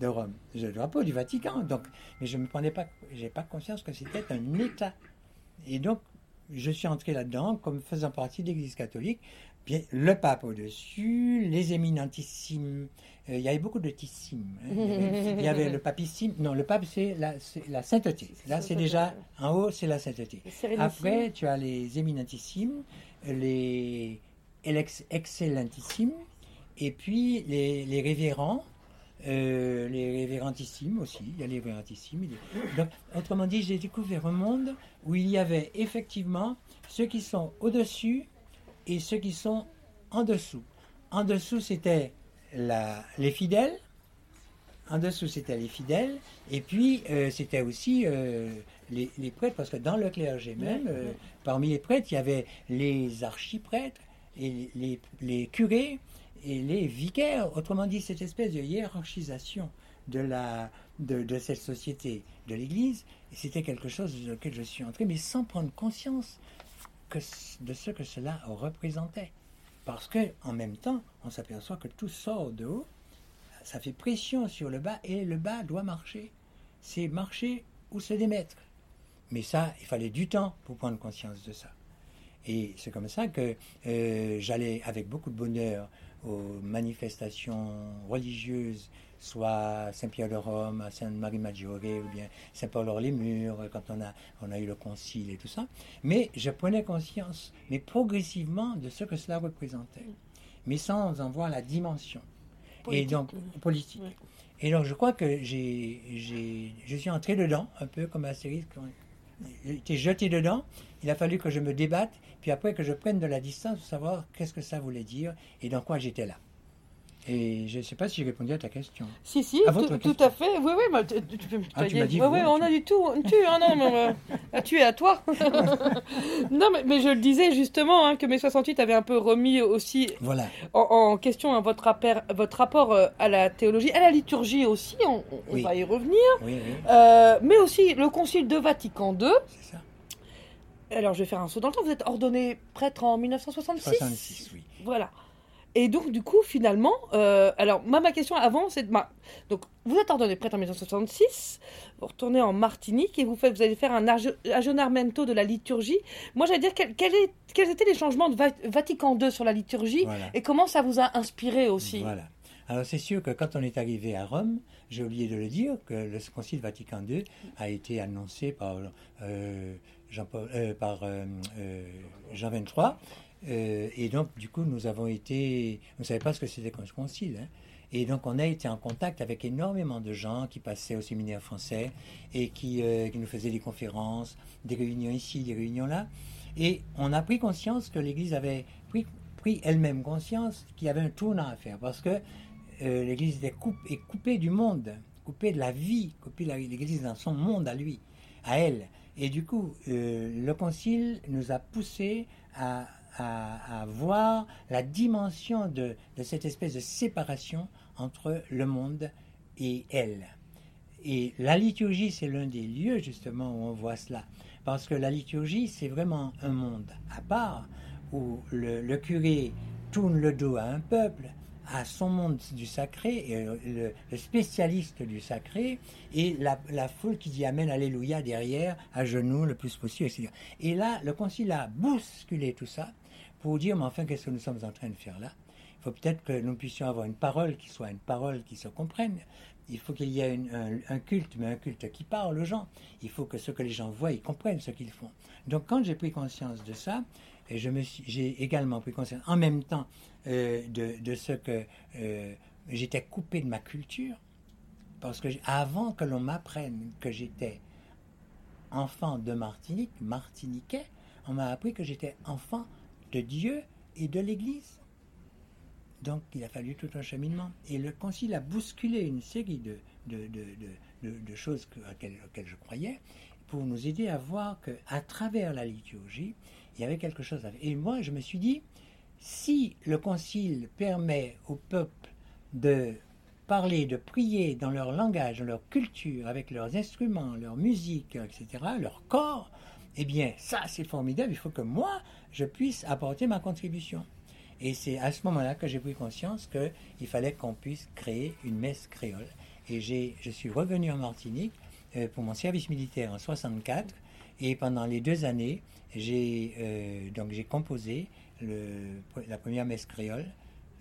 de Rome, le drapeau du Vatican. Donc, mais je ne me prenais pas, j'ai pas conscience que c'était un État. Et donc, je suis entré là-dedans comme faisant partie de l'Église catholique. Bien, le pape au-dessus, les éminentissimes. Euh, il y avait beaucoup de tissimes. Hein. Il y avait le papissime. Non, le pape, c'est la, la, sainteté. Là, c'est déjà en haut, c'est la sainteté. Après, tu as les éminentissimes, les excellentissime, et puis les, les révérends, euh, les révérentissimes aussi, il y a les révérentissimes. Donc, autrement dit, j'ai découvert un monde où il y avait effectivement ceux qui sont au-dessus et ceux qui sont en dessous. En dessous, c'était les fidèles, en dessous, c'était les fidèles, et puis euh, c'était aussi euh, les, les, prêtres, parce que dans le clergé même, parmi les prêtres, il y avait les archiprêtres, et les, curés et les vicaires. Autrement dit, cette espèce de hiérarchisation de, la, de cette société, de l'Église, c'était quelque chose dans lequel je suis entré, mais sans prendre conscience que, de ce que cela représentait. Parce que en même temps, on s'aperçoit que tout sort de haut, ça fait pression sur le bas, et le bas doit marcher. C'est marcher ou se démettre. Mais ça, il fallait du temps pour prendre conscience de ça. Et c'est comme ça que euh, j'allais avec beaucoup de bonheur aux manifestations religieuses, soit Saint-Pierre de Rome, à Sainte-Marie-Maggiore, ou bien Saint-Paul-hors-les-Murs, quand on a, on a eu le concile et tout ça. Mais je prenais conscience, mais progressivement, de ce que cela représentait, mais sans en voir la dimension. Politique. Et donc, politique. Et donc, je crois que j'ai, je suis entré dedans, un peu comme Astérix, été jeté dedans. Il a fallu que je me débatte, puis après que je prenne de la distance pour savoir qu'est-ce que ça voulait dire et dans quoi j'étais là. Et je ne sais pas si j'ai répondu à ta question. Si, si, tout, à fait. Oui, oui, tu, peux me ah, tu m'as dit, oui, oui, on a du tout. Tu, ah non, mais, euh, tu es à toi. [laughs] non, mais, mais, je le disais justement hein, que mes 68 avait un peu remis aussi voilà. en, question hein, votre, rapport, votre rapport euh, à la théologie, à la liturgie aussi, on, va y revenir. Oui, euh, mais aussi le Concile de Vatican II. C'est ça. Alors, je vais faire un saut dans le temps. Vous êtes ordonné prêtre en 1966 66, oui. Voilà. Et donc, du coup, finalement, euh, alors, moi, ma question avant, c'est de. Ma... Donc, vous êtes ordonné prêtre en 1966, vous retournez en Martinique et vous, faites, vous allez faire un aggiornamento de la liturgie. Moi, j'allais dire, quel, est, quels étaient les changements de Vatican II sur la liturgie et comment ça vous a inspiré aussi? Voilà. Alors, c'est sûr que quand on est arrivé à Rome, j'ai oublié de le dire, que le Concile Vatican II a été annoncé par, euh, Jean, euh, par Jean 23 euh, et donc, du coup, nous avons été. On ne savait pas ce que c'était qu'un concile. Hein. Et donc, on a été en contact avec énormément de gens qui passaient au séminaire français et qui, euh, nous faisaient des conférences, des réunions ici, des réunions là. Et on a pris conscience que l'Église avait pris, elle-même conscience qu'il y avait un tournant à faire parce que euh, l'Église est, est, coupée du monde, coupée de la vie, coupée l'Église dans son monde à lui, à elle. Et du coup, le Concile nous a poussé à à, voir la dimension de, cette espèce de séparation entre le monde et elle. Et la liturgie, c'est l'un des lieux justement où on voit cela. Parce que la liturgie, c'est vraiment un monde à part où le, curé tourne le dos à un peuple à son monde du sacré, et le, spécialiste du sacré, et la, foule qui dit Amen, Alléluia derrière, à genoux le plus possible. Et là, le concile a bousculé tout ça pour dire Mais enfin, qu'est-ce que nous sommes en train de faire là? Il faut peut-être que nous puissions avoir une parole qui soit une parole qui se comprenne. Il faut qu'il y ait un, culte, mais un culte qui parle aux gens. Il faut que ce que les gens voient, ils comprennent ce qu'ils font. Donc, quand j'ai pris conscience de ça, et je me j'ai également pris conscience en même temps euh, de, ce que euh, j'étais coupé de ma culture, parce que avant que l'on m'apprenne que j'étais enfant de Martinique, martiniquais, on m'a appris que j'étais enfant de Dieu et de l'Église. Donc il a fallu tout un cheminement. Et le Concile a bousculé une série de, de, choses auxquelles, je croyais pour nous aider à voir qu'à travers la liturgie, il y avait quelque chose à. Et moi, je me suis dit, si le Concile permet au peuple de parler, de prier dans leur langage, dans leur culture, avec leurs instruments, leur musique, etc., leur corps, eh bien, ça, c'est formidable. Il faut que moi, je puisse apporter ma contribution. Et c'est à ce moment-là que j'ai pris conscience qu'il fallait qu'on puisse créer une messe créole. Et je suis revenu en Martinique euh, pour mon service militaire en 64. Et pendant les deux années, j'ai euh, composé la première messe créole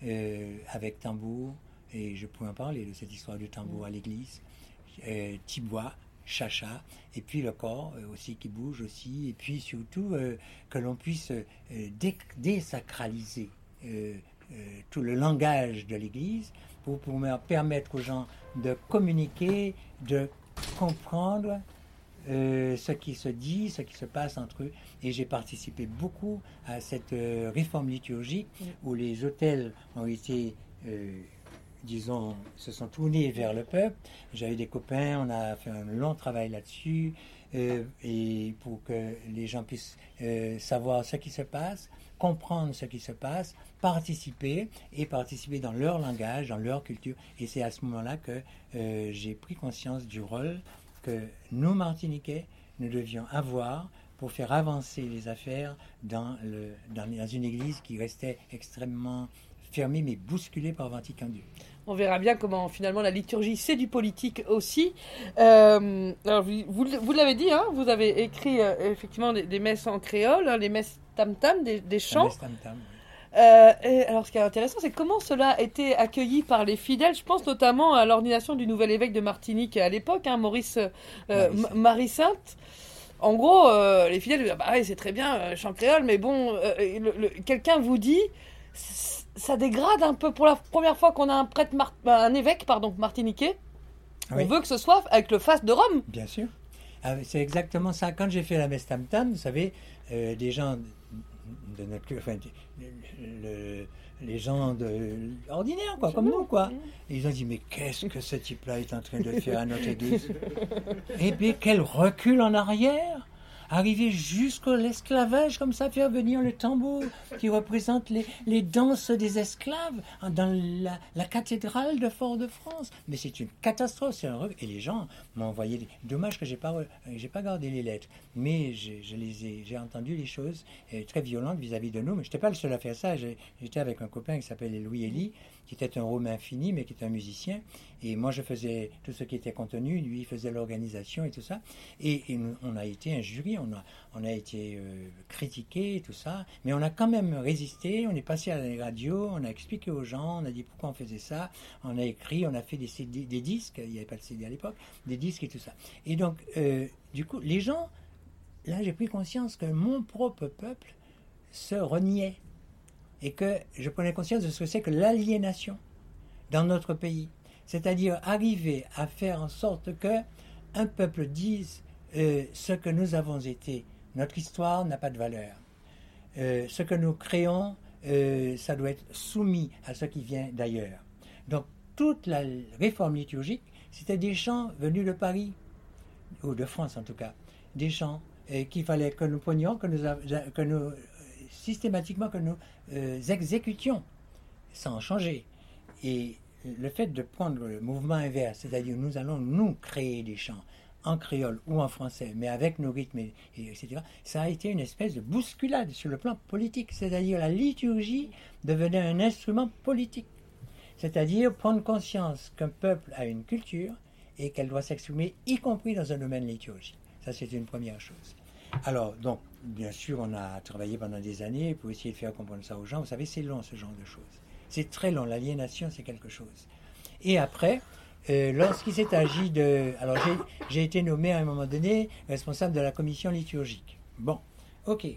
euh, avec tambour, et je pourrais en parler de cette histoire du tambour à l'église, euh, tibois, chacha, et puis le corps euh, aussi qui bouge aussi, et puis surtout que l'on puisse désacraliser tout le langage de l'église pour permettre aux gens de communiquer, de comprendre euh, ce qui se dit, ce qui se passe entre eux. Et j'ai participé beaucoup à cette euh, réforme liturgique où les hôtels ont été, euh, disons, se sont tournés vers le peuple. J'avais des copains, on a fait un long travail là-dessus. et pour que les gens puissent savoir ce qui se passe, comprendre ce qui se passe, participer et participer dans leur langage, dans leur culture. Et c'est à ce moment-là que j'ai pris conscience du rôle que nous, Martiniquais, nous devions avoir pour faire avancer les affaires dans, le, dans, une église qui restait extrêmement fermée mais bousculée par Vatican II. On verra bien comment finalement la liturgie, c'est du politique aussi. Euh, alors vous, vous, l'avez dit, hein, vous avez écrit euh, effectivement des, messes en créole, hein, les messes tam-tam, des, des chants. Tam -tam, euh, et alors, ce qui est intéressant, c'est comment cela a été accueilli par les fidèles. Je pense notamment à l'ordination du nouvel évêque de Martinique à l'époque, hein, Maurice euh, Marie-Sainte. En gros, euh, les fidèles disent bah c'est très bien, chant créole, mais bon, quelqu'un vous dit ça dégrade un peu pour la première fois qu'on a un prêtre, un évêque, pardon, martiniquais. On veut que ce soit avec le face de Rome. Bien sûr. Ah, c'est exactement ça. Quand j'ai fait la messe tam tam, vous savez, des gens de notre enfin, les gens de, ordinaires, quoi, comme nous, quoi. ils ont dit, mais qu'est-ce que ce type-là est en train de faire à notre église? Eh bien, quel recul en arrière arriver jusqu'à l'esclavage, comme ça, faire venir le tambour qui représente les, les danses des esclaves dans la, la cathédrale de Fort-de-France. Mais c'est une catastrophe, c'est un Et les gens m'ont envoyé. Des... Dommage que j'ai pas, j'ai pas gardé les lettres, mais je les ai, j'ai entendu les choses euh, très violentes vis-à-vis de nous. Mais je n'étais pas le seul à faire ça. J'étais avec un copain qui s'appelle Louis Elie, qui était un Romain fini, mais qui était un musicien. Et moi, je faisais tout ce qui était contenu, lui, il faisait l'organisation et tout ça. Et, on a été un jury, on a, on a été euh, critiqué, tout ça. Mais on a quand même résisté, on est passé à la radio, on a expliqué aux gens, on a dit pourquoi on faisait ça, on a écrit, on a fait des, des disques, il n'y avait pas de CD à l'époque, des disques et tout ça. Et donc, euh, du coup, les gens, là, j'ai pris conscience que mon propre peuple se reniait et que je prenais conscience de ce que c'est que l'aliénation dans notre pays. C'est-à-dire arriver à faire en sorte que un peuple dise euh, ce que nous avons été. Notre histoire n'a pas de valeur. Euh, ce que nous créons, euh, ça doit être soumis à ce qui vient d'ailleurs. Donc toute la réforme liturgique, c'était des chants venus de Paris, ou de France en tout cas, des chants qu'il fallait que nous prenions, que nous, que nous systématiquement que nous euh, exécutions sans changer. Et le fait de prendre le mouvement inverse, c'est-à-dire nous allons nous créer des chants en créole ou en français, mais avec nos rythmes, et, etc., ça a été une espèce de bousculade sur le plan politique, c'est-à-dire la liturgie devenait un instrument politique. C'est-à-dire prendre conscience qu'un peuple a une culture et qu'elle doit s'exprimer, y compris dans un domaine liturgique. Ça, c'est une première chose. Alors, donc, bien sûr, on a travaillé pendant des années pour essayer de faire comprendre ça aux gens. Vous savez, c'est long, ce genre de choses. C'est très long. L'aliénation, c'est quelque chose. Et après, euh, lorsqu'il s'est agi de... Alors, j'ai été nommé à un moment donné responsable de la commission liturgique. Bon, ok.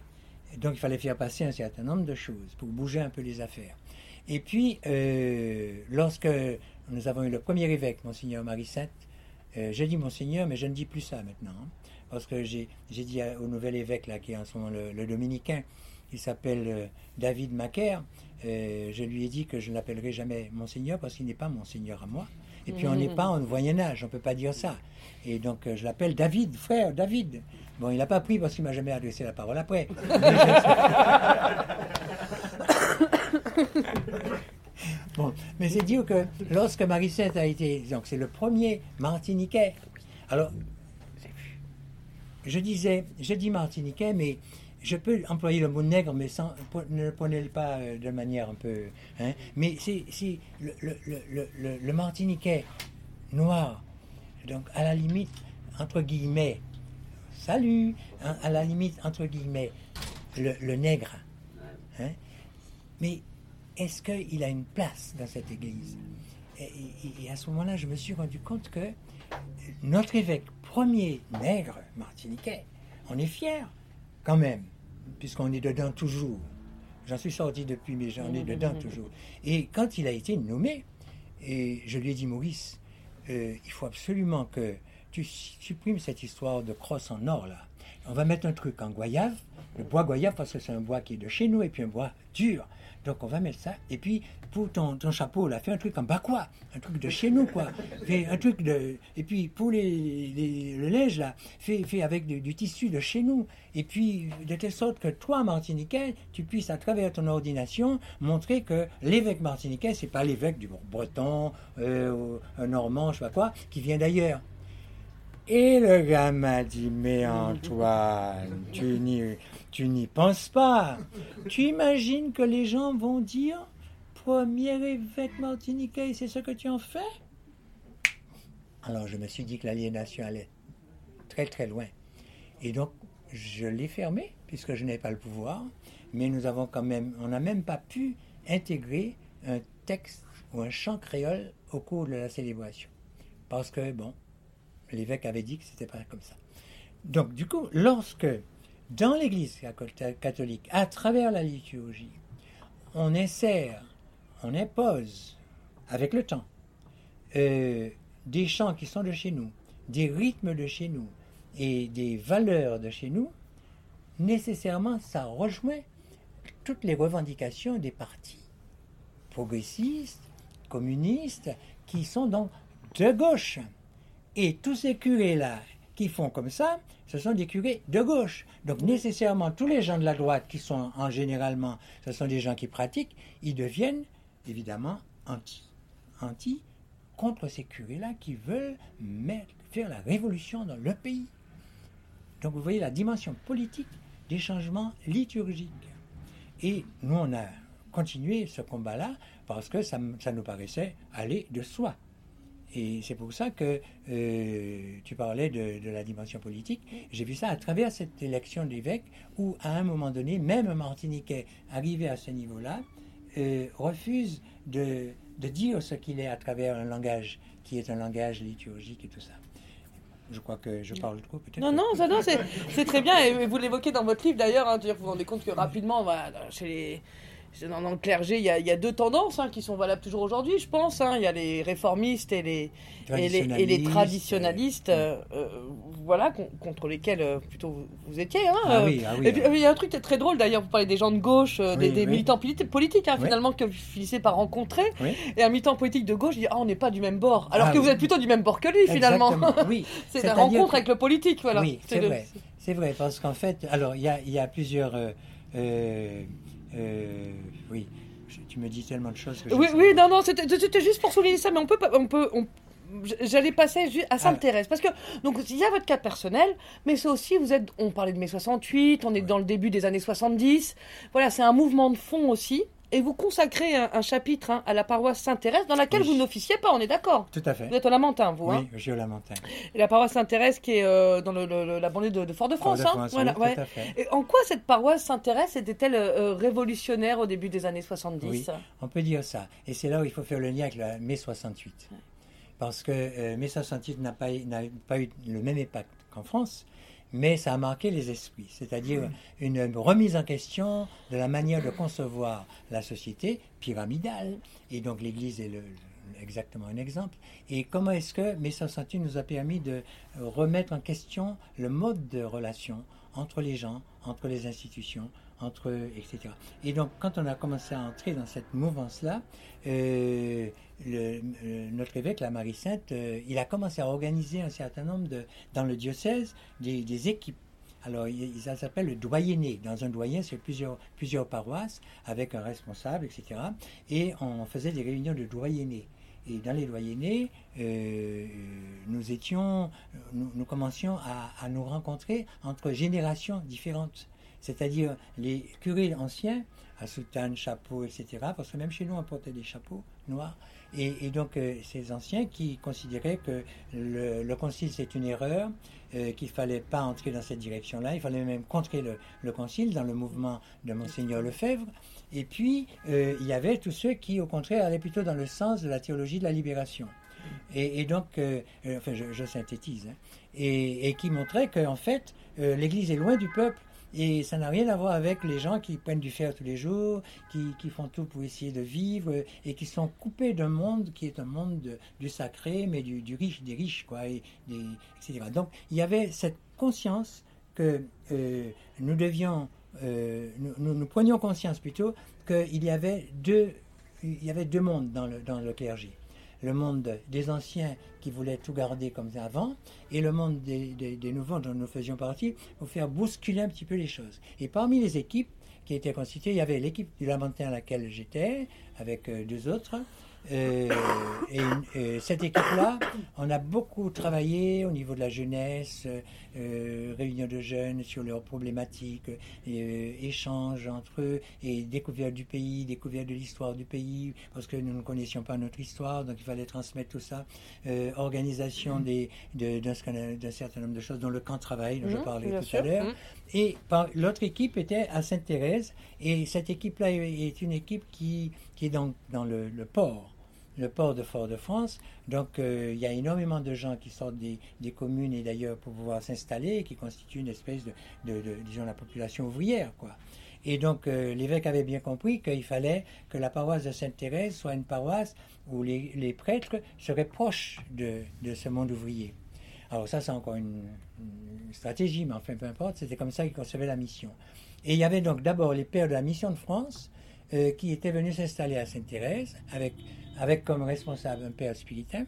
Donc, il fallait faire passer un certain nombre de choses pour bouger un peu les affaires. Et puis, euh, lorsque nous avons eu le premier évêque, Monseigneur Marie-Sainte, euh, j'ai dit Monseigneur, mais je ne dis plus ça maintenant. Hein parce que j'ai dit au nouvel évêque, là, qui est en ce moment le, dominicain, il s'appelle euh, David Macaire, euh, je lui ai dit que je ne l'appellerai jamais Monseigneur parce qu'il n'est pas Monseigneur à moi. Et puis on n'est pas en Moyen Âge, on ne peut pas dire ça. Et donc euh, je l'appelle David, frère, David. Bon, il n'a pas pris parce qu'il m'a jamais adressé la parole après. [laughs] bon, mais c'est dire que lorsque marie a été, donc c'est le premier Martiniquais. Alors je disais, je dis martiniquais, mais je peux employer le mot nègre, mais sans, ne le prenez pas euh, de manière un peu. Hein, mais c'est le, martiniquais noir, donc à la limite, entre guillemets, salut, hein, à la limite, entre guillemets, le, nègre. Hein, mais est-ce qu'il a une place dans cette église? Et, à ce moment-là, je me suis rendu compte que notre évêque premier nègre martiniquais. On est fier, quand même, puisqu'on est dedans toujours. J'en suis sorti depuis, mais j'en ai dedans [laughs] toujours. Et quand il a été nommé, et je lui ai dit, Maurice, euh, il faut absolument que tu supprimes cette histoire de crosse en or, là. On va mettre un truc en goyave, le bois goyave, parce que c'est un bois qui est de chez nous, et puis un bois dur. Donc on va mettre ça. Et puis pour ton, ton chapeau, là, fais un truc en quoi un truc de chez nous, quoi. Fais un truc de. Et puis pour les, les le linge, là, fais, avec du, tissu de chez nous. Et puis de telle sorte que toi, Martiniquais, tu puisses à travers ton ordination montrer que l'évêque Martiniquais, c'est pas l'évêque du Breton, euh, Normand, je sais pas quoi, qui vient d'ailleurs. Et le gars m'a dit, mais Antoine, tu n'y, tu n'y penses pas. Tu imagines que les gens vont dire, premier évêque martiniquais, c'est ce que tu en fais? Alors je me suis dit que l'aliénation allait très très loin. Et donc je l'ai fermé, puisque je n'ai pas le pouvoir, mais nous avons quand même, on n'a même pas pu intégrer un texte ou un chant créole au cours de la célébration. Parce que, bon, l'évêque avait dit que c'était pas comme ça. Donc, du coup, lorsque dans l'Église catholique, à travers la liturgie, on insère, on impose, avec le temps, euh, des chants qui sont de chez nous, des rythmes de chez nous et des valeurs de chez nous, nécessairement, ça rejoint toutes les revendications des partis progressistes, communistes, qui sont donc de gauche. Et tous ces curés-là qui font comme ça, ce sont des curés de gauche. Donc nécessairement, tous les gens de la droite qui sont en généralement, ce sont des gens qui pratiquent, ils deviennent évidemment anti. Anti contre ces curés-là qui veulent faire la révolution dans le pays. Donc vous voyez la dimension politique des changements liturgiques. Et nous, on a continué ce combat-là parce que ça nous paraissait aller de soi. Et c'est pour ça que euh, tu parlais de, la dimension politique. J'ai vu ça à travers cette élection d'évêque où, à un moment donné, même Martiniquais arrivé à ce niveau-là euh, refuse de, dire ce qu'il est à travers un langage qui est un langage liturgique et tout ça. Je crois que je parle trop, peut-être. Non, non, ça, non c'est très bien. Et vous l'évoquez dans votre livre d'ailleurs. Hein, vous vous rendez compte que rapidement, chez les dans, le clergé, il y a, deux tendances hein, qui sont valables toujours aujourd'hui, je pense. Hein. Il y a les réformistes et les, et les, traditionnalistes, euh, euh, voilà, contre lesquels euh, plutôt vous, étiez. Hein, ah oui, ah oui, et puis, il y a un truc très drôle d'ailleurs, vous parlez des gens de gauche, des, militants politiques, finalement, que vous finissez par rencontrer. Et un militant politique de gauche dit Ah, on n'est pas du même bord. Alors ah que vous êtes plutôt du même bord que lui, finalement. [laughs] Oui. c'est la rencontre avec le politique, voilà. Oui, c'est vrai. C'est vrai, parce qu'en fait, alors, il y a, y a, plusieurs. Euh, oui, tu me dis tellement de choses. oui, oui, non, non, c'était juste pour souligner ça, mais on peut, on peut, on, J'allais passer à m'intéresse parce que donc il y a votre cas personnel, mais c'est aussi vous êtes. On parlait de mai 68, on est dans le début des années 70. Voilà, c'est un mouvement de fond aussi Et vous consacrez un, chapitre hein, à la paroisse Saint-Thérèse, dans laquelle vous n'officiez pas, on est d'accord? Tout à fait. Vous êtes au Lamentin, vous hein? Oui, je suis au Lamentin. Et la paroisse Saint-Thérèse qui est euh, dans la banlieue de, Fort-de-France. Fort hein? Voilà, tout à fait. Et en quoi cette paroisse Saint-Thérèse était-elle euh, révolutionnaire au début des années 70 Oui, on peut dire ça. Et c'est là où il faut faire le lien avec la mai 68. Parce que euh, mai 68 n'a pas, pas eu le même impact qu'en France mais ça a marqué les esprits, c'est-à-dire une remise en question de la manière de concevoir la société pyramidale. Et donc l'Église est exactement un exemple. Et comment est-ce que mai 68 nous a permis de remettre en question le mode de relation entre les gens, entre les institutions, entre etc. Et donc, quand on a commencé à entrer dans cette mouvance-là, euh, euh, notre évêque, la Marie-Sainte, euh, il a commencé à organiser un certain nombre de, dans le diocèse, des, équipes. Alors, ça s'appelle le doyenné. Dans un doyen, c'est plusieurs, plusieurs paroisses avec un responsable, etc. Et on faisait des réunions de doyennés. Et dans les doyennés, nous étions, nous, à, à, nous rencontrer entre générations différentes c'est-à-dire les curés anciens, à soutane, chapeau, etc., parce que même chez nous, on portait des chapeaux noirs, et, donc euh, ces anciens qui considéraient que le, concile c'est une erreur, euh, qu'il ne fallait pas entrer dans cette direction-là, il fallait même contrer le, concile dans le mouvement de Monseigneur Lefebvre, et puis euh, il y avait tous ceux qui, au contraire, allaient plutôt dans le sens de la théologie de la libération. Et, donc, enfin, je, synthétise, hein, et, et, qui montraient qu'en fait, l'Église est loin du peuple et ça n'a rien à voir avec les gens qui prennent du fer tous les jours, qui, font tout pour essayer de vivre et qui sont coupés d'un monde qui est un monde du sacré, mais du, riche, des riches, quoi, et etc. Donc il y avait cette conscience que euh, nous devions, euh, nous, nous, prenions conscience plutôt qu'il y avait deux, il y avait deux mondes dans le, dans le clergé le monde des anciens qui voulaient tout garder comme avant, et le monde des, nouveaux dont nous faisions partie, pour faire bousculer un petit peu les choses. Et parmi les équipes qui étaient constituées, il y avait l'équipe du Lamentin à laquelle j'étais, avec euh, deux autres, euh, et, cette équipe-là, on a beaucoup travaillé au niveau de la jeunesse, euh, réunion de jeunes sur leurs problématiques, euh, échanges entre eux et découverte du pays, découverte de l'histoire du pays, parce que nous ne connaissions pas notre histoire, donc il fallait transmettre tout ça. organisation des, d'un certain nombre de choses, dont le camp de travail dont je mmh, parlais tout à l'heure. Mmh. Et l'autre équipe était à Sainte-Thérèse, et cette équipe-là est une équipe qui, qui est dans, dans le port le port de Fort-de-France. Donc euh, il y a énormément de gens qui sortent des, communes et d'ailleurs pour pouvoir s'installer, qui constituent une espèce de, disons, la population ouvrière, quoi. Et donc euh, l'évêque avait bien compris qu'il fallait que la paroisse de Sainte-Thérèse soit une paroisse où les, prêtres seraient proches de, ce monde ouvrier. Alors ça, c'est encore une, stratégie, mais enfin, peu importe, c'était comme ça qu'il concevait la mission. Et il y avait donc d'abord les pères de la mission de France euh, qui étaient venus s'installer à Sainte-Thérèse avec avec comme responsable un père spiritain.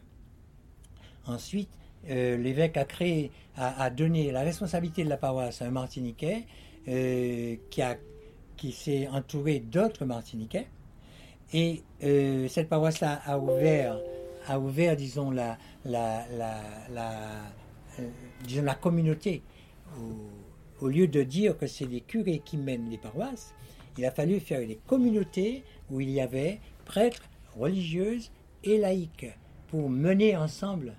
Ensuite, euh, l'évêque a créé, a, donné la responsabilité de la paroisse à un Martiniquais euh, qui, a, qui s'est entouré d'autres Martiniquais. Et cette paroisse-là a ouvert, a ouvert, disons, la, la, la, disons, la communauté. Au, au lieu de dire que c'est les curés qui mènent les paroisses, il a fallu faire des communautés où il y avait prêtres, religieuse et laïque pour mener ensemble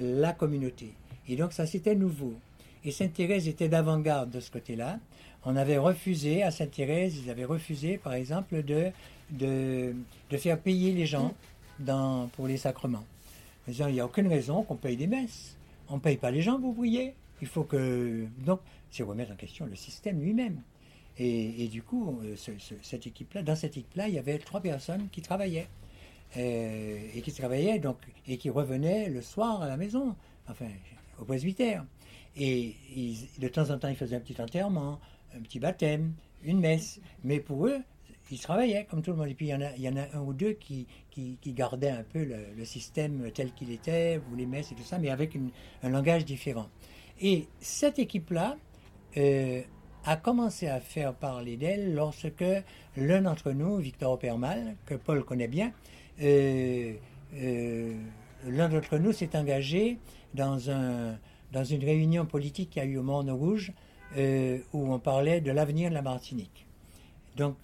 la communauté. Et donc ça c'était nouveau. Et Sainte-Thérèse était d'avant-garde de ce côté-là. On avait refusé, à Sainte-Thérèse, ils avaient refusé par exemple de, de, faire payer les gens pour les sacrements. il n'y a aucune raison qu'on paye des messes. On ne paye pas les gens, vous voyez. Il faut que... Donc, c'est remettre en question le système lui-même. Et, du coup, euh, cette équipe-là, dans cette équipe-là, il y avait trois personnes qui travaillaient. Euh, et qui travaillait donc et qui revenait le soir à la maison, enfin au presbytère. Et de temps en temps, ils faisaient un petit enterrement, un petit baptême, une messe. Mais pour eux, ils travaillaient comme tout le monde. Et puis il y en a, un ou deux qui, qui, gardaient un peu le, système tel qu'il était, ou les messes et tout ça, mais avec un langage différent. Et cette équipe-là euh, a commencé à faire parler d'elle lorsque l'un d'entre nous, Victor Opermal, que Paul connaît bien, euh, euh, l'un d'entre nous s'est engagé dans, un, dans une réunion politique qui a eu au Monde Rouge, euh, où on parlait de l'avenir de la Martinique. Donc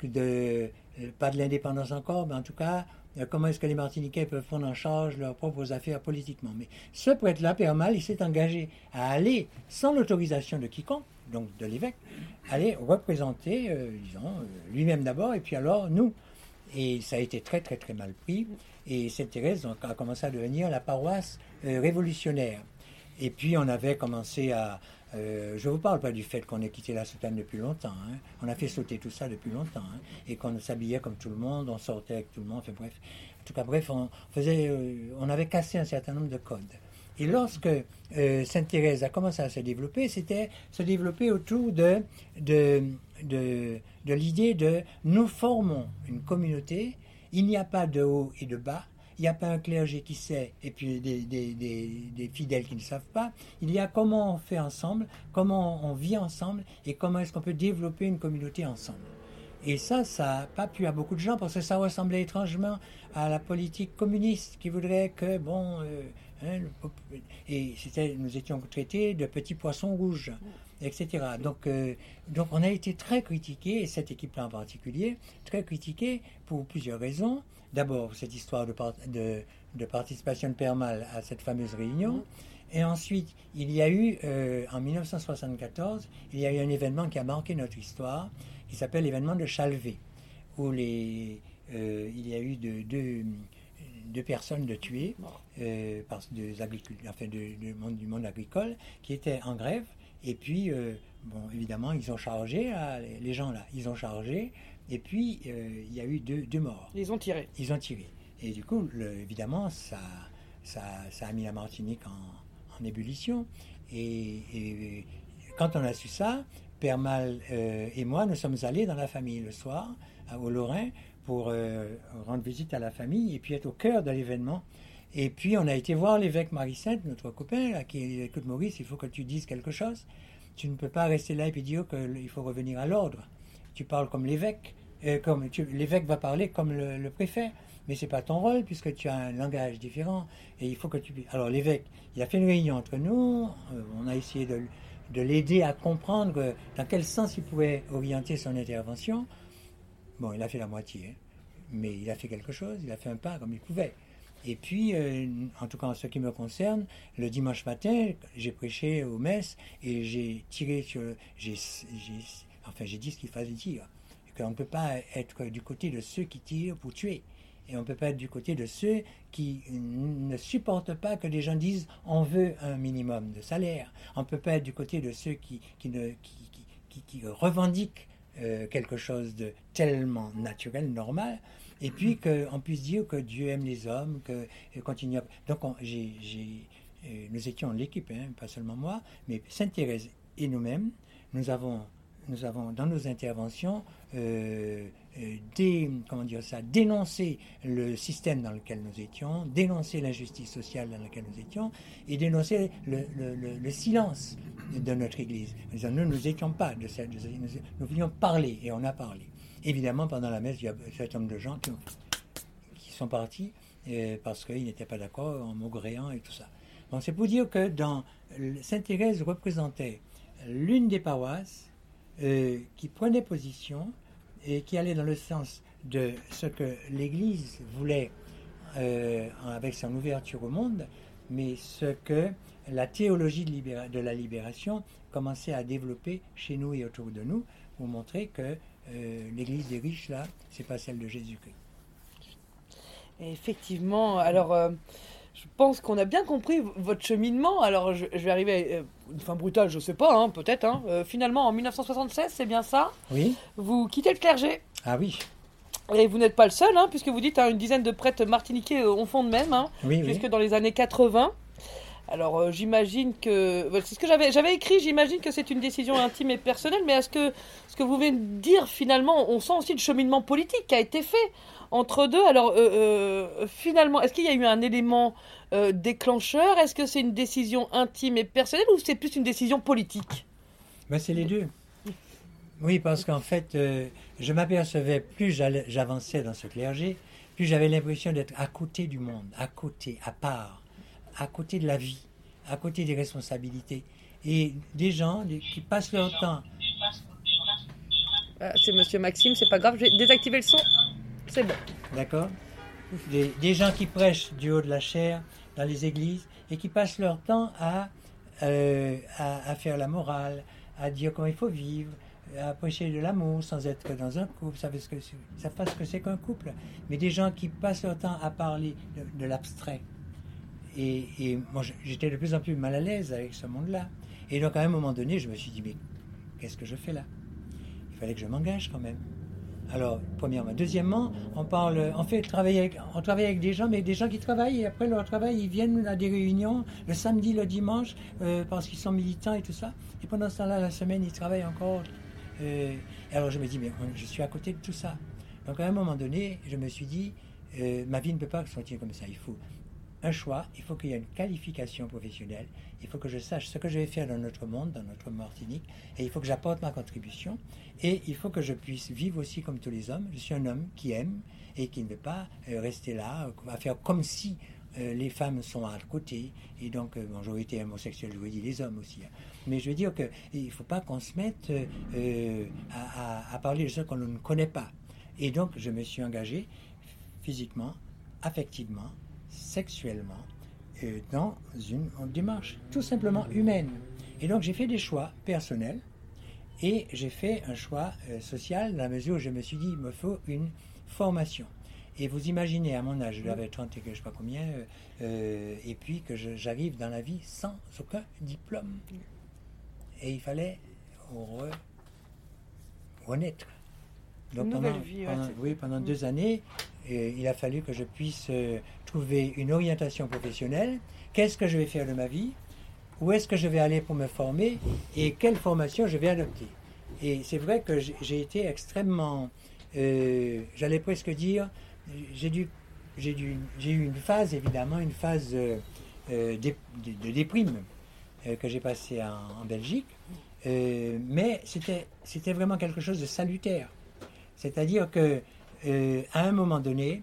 pas de l'indépendance encore, mais en tout cas, comment est-ce que les Martiniquais peuvent prendre en charge leurs propres affaires politiquement. Mais ce prêtre-là, Père Mal, il s'est engagé à aller, sans l'autorisation de quiconque, donc de l'évêque, aller représenter, disons, lui-même d'abord, et puis alors nous. Et ça a été très très très mal pris. Et Sainte Thérèse a commencé à devenir la paroisse révolutionnaire. Et puis on avait commencé à, euh, je ne vous parle pas du fait qu'on ait quitté la soutane depuis longtemps. Hein. On a fait sauter tout ça depuis longtemps. Hein. Et qu'on s'habillait comme tout le monde, on sortait avec tout le monde. Enfin bref. En tout cas, bref, on, faisait, euh, on avait cassé un certain nombre de codes. Et lorsque euh, Sainte Thérèse a commencé à se développer, c'était se développer autour de, de, de, l'idée de nous formons une communauté, il n'y a pas de haut et de bas, il n'y a pas un clergé qui sait et puis des, fidèles qui ne savent pas. Il y a comment on fait ensemble, comment on vit ensemble et comment est-ce qu'on peut développer une communauté ensemble. Et ça, ça n'a pas plu à beaucoup de gens parce que ça ressemblait étrangement à la politique communiste qui voudrait que, bon, euh, hein, et c'était, nous étions traités de petits poissons rouges, etc. Donc, euh, donc on a été très critiqués, et cette équipe-là en particulier, très critiquée pour plusieurs raisons d'abord cette histoire de, de, participation de Permal à cette fameuse réunion. Et ensuite, il y a eu, euh, en 1974, il y a eu un événement qui a marqué notre histoire, qui s'appelle l'événement de Chalvet, où les, euh, il y a eu deux, deux, personnes de tuées euh, par des enfin, de, monde, du monde agricole qui étaient en grève. Et puis, bon, évidemment, ils ont chargé, les gens là, ils ont chargé et puis, euh, il y a eu deux, morts. Ils ont tiré. Ils ont tiré. Et du coup, évidemment, ça, ça, ça, a mis la Martinique en, ébullition. Et, quand on a su ça, Père Mal euh, et moi, nous sommes allés dans la famille le soir, au Lorrain, pour euh, rendre visite à la famille et puis être au cœur de l'événement. Et puis, on a été voir l'évêque Marie-Sainte, notre copain, là, qui dit Écoute, Maurice, il faut que tu dises quelque chose. Tu ne peux pas rester là et puis dire qu'il faut revenir à l'ordre tu parles comme l'évêque, euh, comme l'évêque va parler comme le, préfet, mais c'est pas ton rôle puisque tu as un langage différent et il faut que tu. Alors l'évêque, il a fait une réunion entre nous, euh, on a essayé de, l'aider à comprendre dans quel sens il pouvait orienter son intervention. Bon, il a fait la moitié, mais il a fait quelque chose, il a fait un pas comme il pouvait. Et puis, euh, en tout cas en ce qui me concerne, le dimanche matin, j'ai prêché aux messes et j'ai tiré sur, j'ai Enfin, j'ai dit ce qu'il fallait dire. Qu'on ne peut pas être du côté de ceux qui tirent pour tuer. Et on ne peut pas être du côté de ceux qui ne supportent pas que les gens disent on veut un minimum de salaire. On ne peut pas être du côté de ceux qui, qui, ne, qui, qui, revendiquent euh, quelque chose de tellement naturel, normal, et puis qu'on puisse dire que Dieu aime les hommes, que continue. Donc j'ai, euh, nous étions l'équipe, hein, pas seulement moi, mais Sainte Thérèse et nous-mêmes, nous avons nous avons dans nos interventions euh, euh comment dire ça, dénoncé le système dans lequel nous étions, dénoncé l'injustice sociale dans laquelle nous étions et dénoncé le, silence de notre Église. Nous nous n'étions pas de cette, nous, nous, voulions parler et on a parlé. Évidemment, pendant la messe, il y a certain nombre de gens qui, sont partis euh, parce qu'ils n'étaient pas d'accord en maugréant et tout ça. Donc c'est pour dire que dans Sainte Thérèse représentait l'une des paroisses euh, qui prenait position et qui allait dans le sens de ce que l'Église voulait euh, avec son ouverture au monde, mais ce que la théologie de, la libération commençait à développer chez nous et autour de nous pour montrer que euh, l'Église des riches, là, c'est pas celle de Jésus-Christ. Effectivement, alors je pense qu'on a bien compris votre cheminement. Alors, je, vais arriver à une fin brutale, je sais pas, hein, peut-être. Hein. Euh, finalement, en 1976, c'est bien ça? Oui. Vous quittez le clergé Ah oui. Et vous n'êtes pas le seul, hein, puisque vous dites une dizaine de prêtres martiniquais euh, ont fond de même, oui, jusque dans les années 80. Alors euh, j'imagine que c'est ce que j'avais j'avais écrit. J'imagine que c'est une décision intime et personnelle, mais est-ce que ce que vous venez de dire finalement, on sent aussi le cheminement politique qui a été fait entre deux? Alors euh, euh, finalement, est-ce qu'il y a eu un élément déclencheur? Est-ce que c'est une décision intime et personnelle ou c'est plus une décision politique? Ben, c'est les deux. Oui, parce qu'en fait, je m'apercevais plus j'avançais dans ce clergé, plus j'avais l'impression d'être à côté du monde, à côté, à part à côté de la vie, à côté des responsabilités. Et des gens qui passent leur temps. Ah, c'est Monsieur Maxime, c'est pas grave, je vais désactiver le son. C'est bon. D'accord des, des gens qui prêchent du haut de la chair dans les églises et qui passent leur temps à, euh, à, à faire la morale, à dire comment il faut vivre, à prêcher de l'amour sans être dans un couple, ça ce que ça fait ce que c'est qu'un couple. Mais des gens qui passent leur temps à parler de, de l'abstrait. Et, moi, j'étais de plus en plus mal à l'aise avec ce monde-là. Et donc, à un moment donné, je me suis dit, mais qu'est-ce que je fais là? Il fallait que je m'engage quand même. Alors, premièrement. Deuxièmement, on parle, on fait travailler on travaille avec des gens, mais des gens qui travaillent et après leur travail, ils viennent à des réunions le samedi, le dimanche, euh, parce qu'ils sont militants et tout ça. Et pendant ce temps-là, la semaine, ils travaillent encore. Euh, et alors, je me dis, mais je suis à côté de tout ça. Donc, à un moment donné, je me suis dit, euh, ma vie ne peut pas continuer comme ça. Il faut un choix, il faut qu'il y ait une qualification professionnelle, il faut que je sache ce que je vais faire dans notre monde, dans notre Martinique, et il faut que j'apporte ma contribution, et il faut que je puisse vivre aussi comme tous les hommes. Je suis un homme qui aime et qui ne veut pas euh, rester là, euh, à faire comme si euh, les femmes sont à côté, et donc, j'aurais été homosexuel, j'aurais dit les hommes aussi. hein. Mais je veux dire qu'il ne faut pas qu'on se mette à parler de ce qu'on ne connaît pas. Et donc, je me suis engagé physiquement, affectivement, sexuellement, euh, dans une démarche tout simplement humaine. Et donc, j'ai fait des choix personnels et j'ai fait un choix euh, social dans la mesure où je me suis dit, il me faut une formation. Et vous imaginez, à mon âge, je l'avais 30 et que je sais pas combien, euh, et puis que j'arrive dans la vie sans aucun diplôme. Et il fallait re- renaître. Vie, ouais, pendant- c'est- oui, pendant Mm. deux années, euh, il a fallu que je puisse euh, une orientation professionnelle. Qu'est-ce que je vais faire de ma vie Où est-ce que je vais aller pour me former Et quelle formation je vais adopter Et c'est vrai que j'ai été extrêmement, euh, j'allais presque dire, j'ai dû, j'ai eu une phase évidemment, une phase euh, euh, de, déprime que j'ai passée en, Belgique, Euh, mais c'était, vraiment quelque chose de salutaire. C'est-à-dire que à un moment donné,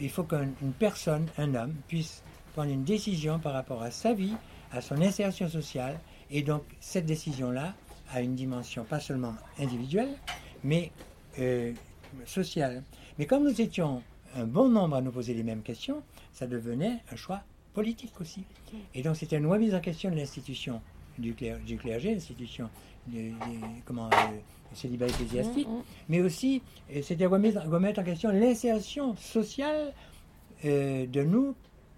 il faut qu'une personne, un homme, puisse prendre une décision par rapport à sa vie, à son insertion sociale, et donc cette décision-là a une dimension pas seulement individuelle, mais euh, sociale. Mais comme nous étions un bon nombre à nous poser les mêmes questions, ça devenait un choix politique aussi. Et donc c'était une remise en question de l'institution du, cler- du clergé, l'institution du- comment, euh, célibat ecclésiastique, Mm, mm. mais aussi euh, c'était remettre, remettre en question l'insertion sociale euh, de nous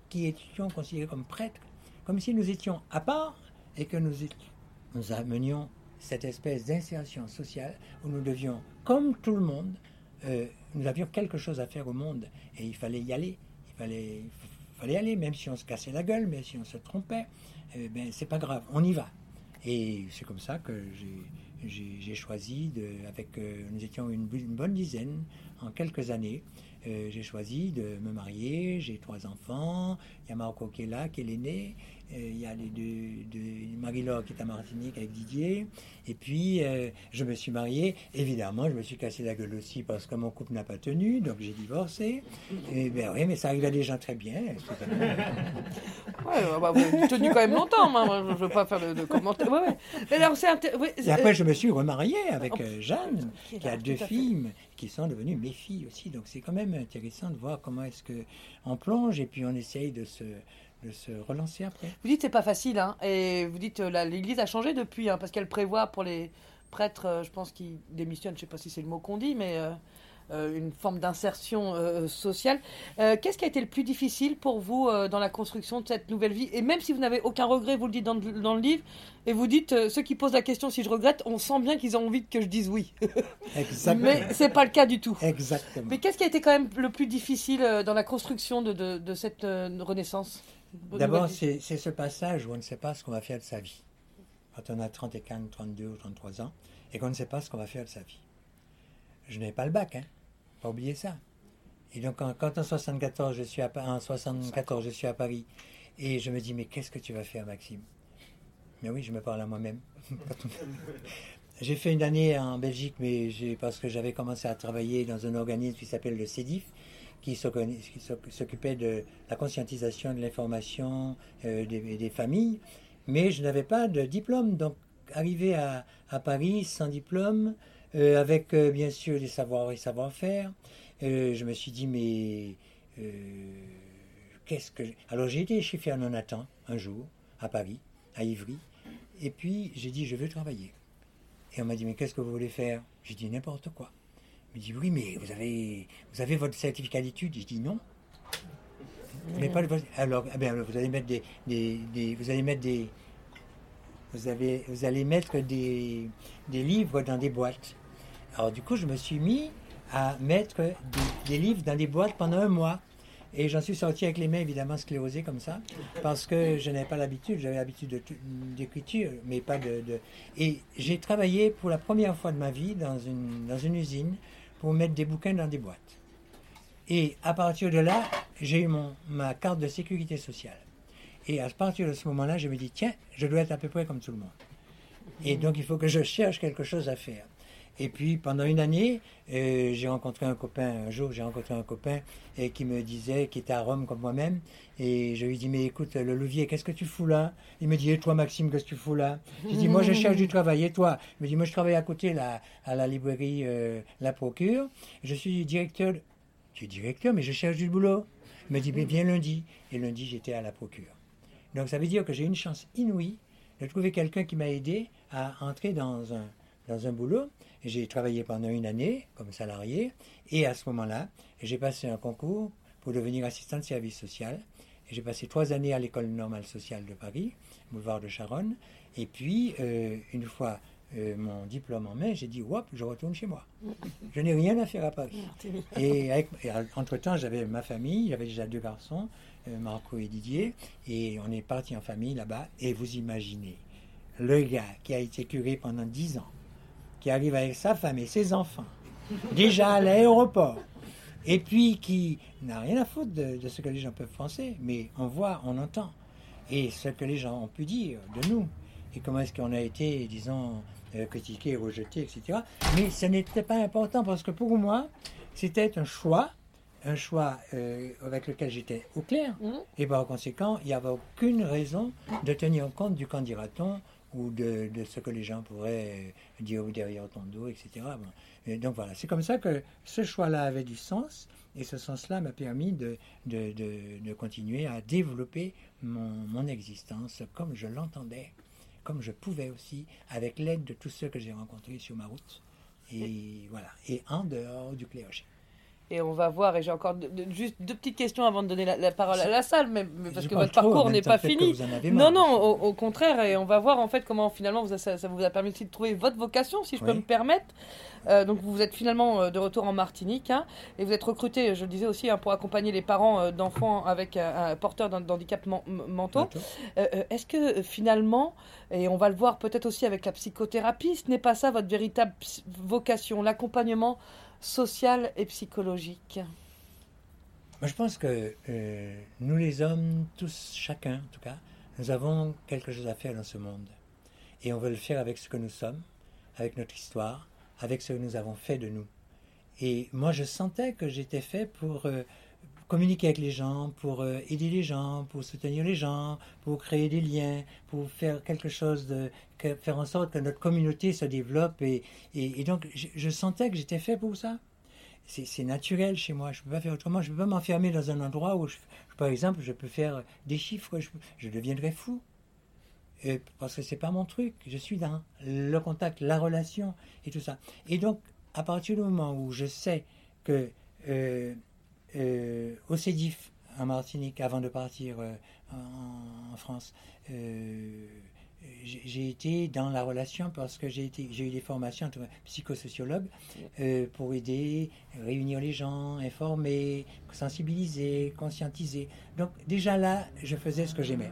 qui étions considérés comme prêtres, comme si nous étions à part et que nous, amenions cette espèce d'insertion sociale où nous devions, comme tout le monde, euh, nous avions quelque chose à faire au monde et il fallait y aller. Il fallait, il fallait aller, même si on se cassait la gueule, même si on se trompait, euh, ben, c'est pas grave, on y va. Et c'est comme ça que j'ai- choisi, de, avec, euh, nous étions une, bonne dizaine en quelques années, euh, j'ai choisi de me marier, j'ai trois enfants, il y a Marco qui est là, qui est l'aîné, il y a les deux, deux- Marie-Laure qui est à Martinique avec Didier, et puis euh, je me suis marié, évidemment je me suis cassé la gueule aussi parce que mon couple n'a pas tenu, donc j'ai divorcé, et ben oui, mais ça arrive à des gens très bien, [laughs] Ouais, ouais, bah, vous avez tenu quand même longtemps, moi, moi, je ne veux pas faire de, de commentaires. Ouais, ouais. Mais alors, ouais, Et après, euh, je me suis remarié avec euh, Jeanne, qui a deux filles, qui sont devenues mes filles aussi. Donc c'est quand même intéressant de voir comment est-ce que on plonge et puis on essaye de se, de se relancer après. Vous dites c'est pas facile, hein, et vous dites euh, l'Église a changé depuis, hein, parce qu'elle prévoit pour les prêtres, euh, je pense, qui démissionnent, je sais pas si c'est le mot qu'on dit, mais euh, une forme d'insertion euh, sociale. Qu'est-ce qui a été le plus difficile pour vous dans la construction de cette nouvelle vie? Et même si vous n'avez aucun regret, vous le dites dans, le- dans le livre, et vous dites ceux qui posent la question si je regrette, on sent bien qu'ils ont envie que je dise oui, [laughs] Exactement. mais c'est pas le cas du tout. Exactement. Mais qu'est-ce qui a été quand même le plus difficile dans la construction de, de- de cette renaissance? D'abord, c'est ce passage où on ne sait pas ce qu'on va faire de sa vie. Quand on a 34, 32 ou 33 ans et qu'on ne sait pas ce qu'on va faire de sa vie. Je n'ai pas le bac, hein. Pas oublier ça. Et donc, quand, quand en 74, je suis à, Pa- en 74, je suis à Paris et je me dis, mais qu'est-ce que tu vas faire, Maxime? Mais oui, je me parle à moi-même. [laughs] j'ai fait une année en Belgique, mais parce que j'avais commencé à travailler dans un organisme qui s'appelle le CEDIF, qui s'occu- qui s'oc- s'occupait de la conscientisation de l'information euh, des, familles, mais je n'avais pas de diplôme. Donc, arrivé à, à Paris sans diplôme, euh, avec euh, bien sûr des savoirs et savoir-faire. Euh, je me suis dit, mais qu'est-ce que. Alors j'ai été chez Fernand Nathan un jour, à Paris, à Ivry, et puis j'ai dit, je veux travailler. Et on m'a dit, mais qu'est-ce que vous voulez faire? J'ai dit, n'importe quoi. M'a dit, oui, mais vous avez, vous avez votre certificat d'études J'ai dit, non. Mais pas alors, eh vous allez mettre des, des, vous allez mettre des, vous, avez, vous allez mettre des, des, livres dans des boîtes. Alors du coup, je me suis mis à mettre des, livres dans des boîtes pendant un mois. Et j'en suis sorti avec les mains évidemment sclérosées comme ça, parce que je n'avais pas l'habitude, j'avais l'habitude d'écriture, mais pas de... de... Et j'ai travaillé pour la première fois de ma vie dans une, dans une usine pour mettre des bouquins dans des boîtes. Et à partir de là, j'ai eu mon, ma carte de sécurité sociale. Et à partir de ce moment-là, je me dis, tiens, je dois être à peu près comme tout le monde. Et donc, il faut que je cherche quelque chose à faire. Et puis, pendant une année, euh, j'ai rencontré un copain, un jour, j'ai rencontré un copain et qui me disait, qui était à Rome comme moi-même, et je lui dis, mais écoute, le levier, qu'est-ce que tu fous là? Il me dit, et toi, Maxime, qu'est-ce que tu fous là? Je dis, moi, je cherche du travail, et toi? Il me dit, moi, je travaille à côté, là, à la librairie euh, La Procure. Je suis directeur, tu es directeur, mais je cherche du boulot. Il me dit, mais viens lundi. Et lundi, j'étais à La Procure. Donc ça veut dire que j'ai une chance inouïe de trouver quelqu'un qui m'a aidé à entrer dans un, dans un boulot. J'ai travaillé pendant une année comme salarié et à ce moment-là, j'ai passé un concours pour devenir assistant de service social. J'ai passé trois années à l'école normale sociale de Paris, boulevard de Charonne. Et puis, euh, une fois euh, mon diplôme en main, j'ai dit, hop, je retourne chez moi. [laughs] Je n'ai rien à faire à Paris. Et, et entre-temps, j'avais ma famille, j'avais déjà deux garçons. Euh, Marco et Didier, et on est parti en famille là-bas. Et vous imaginez, le gars qui a été curé pendant dix ans, qui arrive avec sa femme et ses enfants, déjà à l'aéroport, et puis qui n'a rien à foutre de, ce que les gens peuvent penser, mais on voit, on entend, et ce que les gens ont pu dire de nous, et comment est-ce qu'on a été, disons, euh, critiqué, rejeté, etc. Mais ce n'était pas important parce que pour moi, c'était un choix un choix euh, avec lequel j'étais au clair. Mmh. Et par conséquent, il n'y avait aucune raison de tenir compte du candidaton ou de, ce que les gens pourraient dire derrière ton dos, etc. donc voilà, c'est comme ça que ce choix-là avait du sens. Et ce sens-là m'a permis de, de, continuer à développer mon, mon existence comme je l'entendais, comme je pouvais aussi, avec l'aide de tous ceux que j'ai rencontrés sur ma route. Et voilà, et en dehors du clergé et on va voir. Et j'ai encore juste deux petites questions avant de donner la, parole à la salle, mais, parce que votre parcours n'est pas fini. Non, non, au, contraire. Et on va voir en fait comment finalement vous ça, vous a permis aussi de trouver votre vocation, si je peux me permettre. Euh, donc vous êtes finalement euh, de retour en Martinique hein, et vous êtes recruté, je le disais aussi, hein, pour accompagner les parents euh, d'enfants avec un porteur d'handicap mentaux. Est-ce que finalement, et on va le voir peut-être aussi avec la psychothérapie, ce n'est pas ça votre véritable vocation, l'accompagnement social et psychologique Moi, je pense que euh, nous les hommes, tous, chacun en tout cas, nous avons quelque chose à faire dans ce monde. Et on veut le faire avec ce que nous sommes, avec notre histoire, avec ce que nous avons fait de nous. Et moi, je sentais que j'étais fait pour euh, communiquer avec les gens, pour euh, aider les gens, pour soutenir les gens, pour créer des liens, pour faire quelque chose de faire en sorte que notre communauté se développe. Et, et, donc, je, sentais que j'étais fait pour ça. C'est naturel chez moi. Je ne peux pas faire autrement. Je ne peux pas m'enfermer dans un endroit où, par exemple, je peux faire des chiffres. Je, deviendrais fou. parce que c'est pas mon truc. Je suis dans le contact, la relation et tout ça. Et donc, à partir du moment où je sais que euh, euh, au CEDIF, en Martinique, avant de partir euh, en, France, euh, j'ai été dans la relation parce que j'ai eu des formations entre psychosociologues pour aider, réunir les gens, informer, sensibiliser, conscientiser. Donc déjà là, je faisais ce que j'aimais.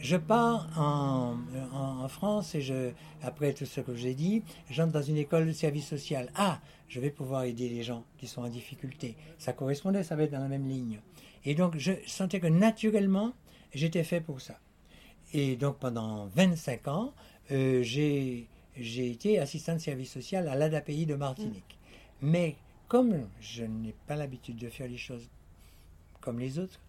Je pars en, en, France et je, après tout ce que j'ai dit, j'entre dans une école de service social. Ah, je vais pouvoir aider les gens qui sont en difficulté. Ça correspondait, ça va être dans la même ligne. Et donc, je sentais que naturellement, j'étais fait pour ça. Et donc, pendant 25 ans, euh, j'ai été assistant de service social à l'ADAPI de Martinique. Mais comme je n'ai pas l'habitude de faire les choses comme les autres,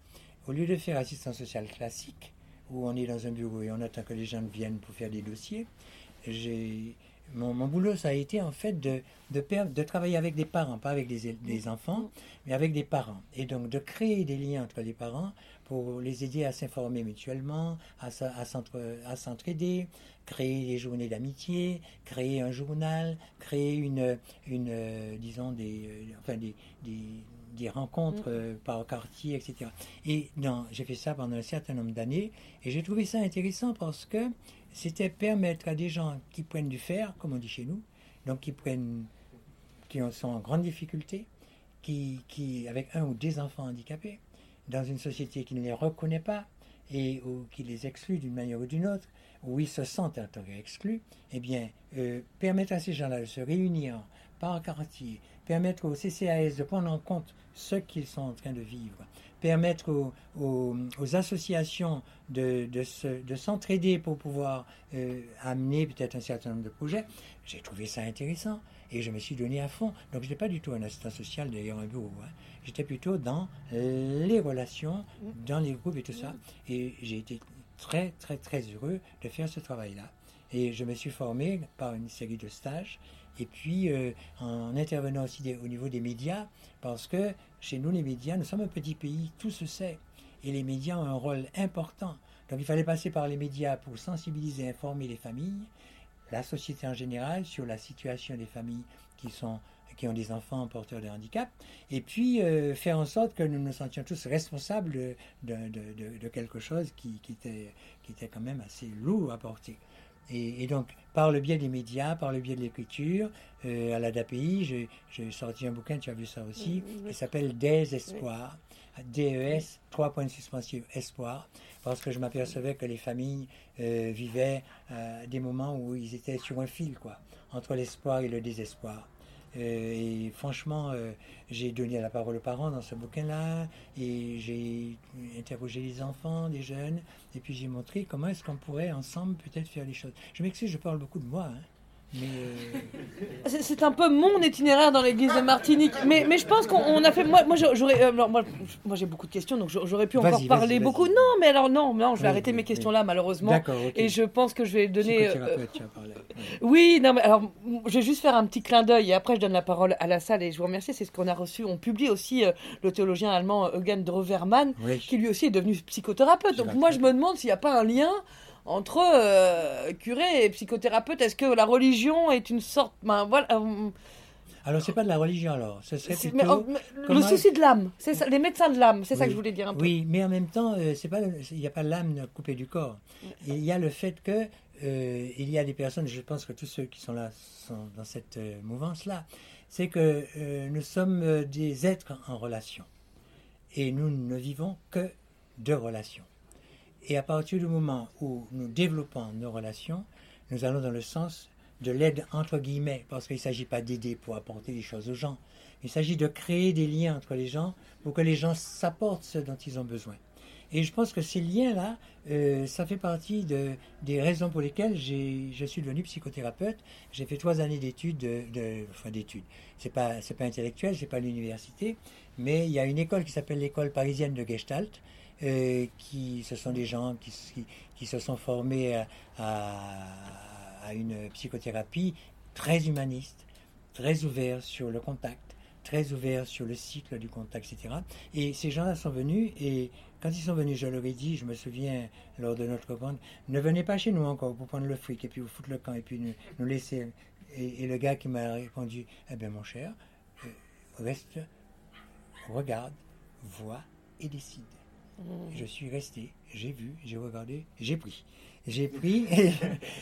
au lieu de faire assistant social classique, où on est dans un bureau et on attend que les gens viennent pour faire des dossiers, mon, boulot, ça a été en fait de, travailler avec des parents, pas avec des, enfants, mais avec des parents. Et donc de créer des liens entre les parents pour les aider à s'informer mutuellement, à, s'entraider, créer des journées d'amitié, créer un journal, créer une, disons, des, euh, enfin des, rencontres mm. euh, par quartier, etc. Et j'ai fait ça pendant un certain nombre d'années et j'ai trouvé ça intéressant parce que c'était permettre à des gens qui prennent du fer, comme on dit chez nous, donc qui prennent, qui sont en grande difficulté, qui, qui, avec un ou des enfants handicapés, dans une société qui ne les reconnaît pas et ou qui les exclut d'une manière ou d'une autre, où ils se sentent exclus, eh bien, euh, permettre à ces gens-là de se réunir par quartier, permettre au CCAS de prendre en compte ce qu'ils sont en train de vivre, permettre aux, associations de, de s'entraider pour pouvoir euh, amener peut-être un certain nombre de projets, j'ai trouvé ça intéressant et je me suis donné à fond. Donc, je n'étais pas du tout un assistant social d'ailleurs un bureau. Hein. J'étais plutôt dans les relations, dans les groupes et tout ça. Et j'ai été très, très, très heureux de faire ce travail-là. Et je me suis formé par une série de stages. Et puis, euh, en intervenant aussi au niveau des médias, parce que chez nous, les médias, nous sommes un petit pays, tout se sait. Et les médias ont un rôle important. Donc, il fallait passer par les médias pour sensibiliser, informer les familles, la société en général, sur la situation des familles qui sont qui ont des enfants porteurs de handicap, et puis euh, faire en sorte que nous nous sentions tous responsables de, quelque chose qui, était, qui était quand même assez lourd à porter. Et, donc, par le biais des médias, par le biais de l'écriture, euh, à l'ADAPI, j'ai sorti un bouquin, tu as vu ça aussi, qui s'appelle Des Espoirs, DES, trois points de suspension, espoir, parce que je m'apercevais que les familles euh, vivaient des moments où ils étaient sur un fil, quoi, entre l'espoir et le désespoir. Euh, et franchement, euh, j'ai donné la parole aux parents dans ce bouquin-là, et j'ai interrogé les enfants, les jeunes, et puis j'ai montré comment est-ce qu'on pourrait ensemble peut-être faire les choses. Je m'excuse, je parle beaucoup de moi. Hein. Euh, c'est un peu mon itinéraire dans l'église de Martinique. Mais, mais je pense qu'on a fait. Moi, moi j'aurais. Euh, moi, moi j'ai beaucoup de questions, donc j'aurais pu encore parler beaucoup. Non, mais alors, non, non, je vais arrêter mes questions là, malheureusement. Et je pense que je vais donner. Euh, [laughs] oui, non, mais alors, je vais juste faire un petit clin d'œil et après, je donne la parole à la salle et je vous remercie. C'est ce qu'on a reçu. On publie aussi le théologien allemand Eugen Droverman, qui lui aussi est devenu psychothérapeute. Donc, moi, je me demande s'il n'y a pas un lien entre euh, curé et psychothérapeute. Est-ce que la religion est une sorte. Ben, voilà, euh, alors, c'est pas de la religion, alors. Ce serait plutôt le souci de l'âme, c'est ça, les médecins de l'âme, c'est ça que je voulais dire un peu. Oui, mais en même temps, euh, il n'y a pas l'âme coupée du corps. Il y a le fait que il y a des personnes, je pense que tous ceux qui sont là sont dans cette mouvance-là, c'est que nous sommes des êtres en relation. Et nous ne vivons que de relations. Et à partir du moment où nous développons nos relations, nous allons dans le sens de l'aide entre guillemets, parce qu'il ne s'agit pas d'aider pour apporter des choses aux gens. Il s'agit de créer des liens entre les gens pour que les gens s'apportent ce dont ils ont besoin. Et je pense que ces liens-là, euh, ça fait partie de, des raisons pour lesquelles je suis devenu psychothérapeute. J'ai fait trois années d'études, de, enfin d'études. C'est pas, c'est pas intellectuel, c'est pas l'université, mais il y a une école qui s'appelle l'école parisienne de Gestalt, euh, qui, ce sont des gens qui, se sont formés à, une psychothérapie très humaniste, très ouverte sur le contact, très ouvert sur le cycle du contact, etc. Et ces gens-là sont venus et quand ils sont venus, je leur ai dit, je me souviens lors de notre rencontre, ne venez pas chez nous encore pour prendre le fric et puis vous foutre le camp et puis nous, laisser. Et, le gars qui m'a répondu, eh bien mon cher, euh, reste, regarde, vois et décide. Mmh. Je suis resté, j'ai vu, j'ai regardé, j'ai pris. J'ai [laughs] pris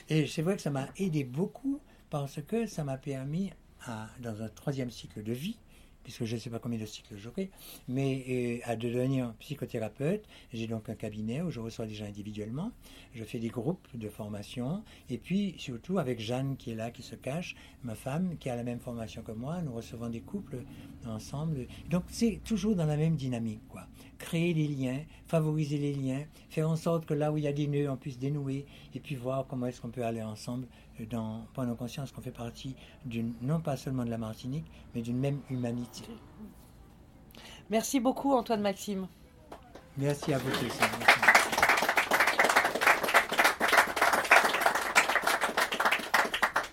et, c'est vrai que ça m'a aidé beaucoup parce que ça m'a permis, à, dans un troisième cycle de vie, puisque je ne sais pas combien de cycles j'aurai, mais euh, à devenir psychothérapeute. J'ai donc un cabinet où je reçois des gens individuellement, je fais des groupes de formation, et puis surtout avec Jeanne qui est là, qui se cache, ma femme qui a la même formation que moi, nous recevons des couples ensemble. Donc c'est toujours dans la même dynamique, quoi. Créer des liens, favoriser les liens, faire en sorte que là où il y a des nœuds, on puisse dénouer, et puis voir comment est-ce qu'on peut aller ensemble dans, prendre conscience qu'on fait partie d'une, non pas seulement de la Martinique, mais d'une même humanité. Merci beaucoup Antoine Maxime. Merci à vous tous.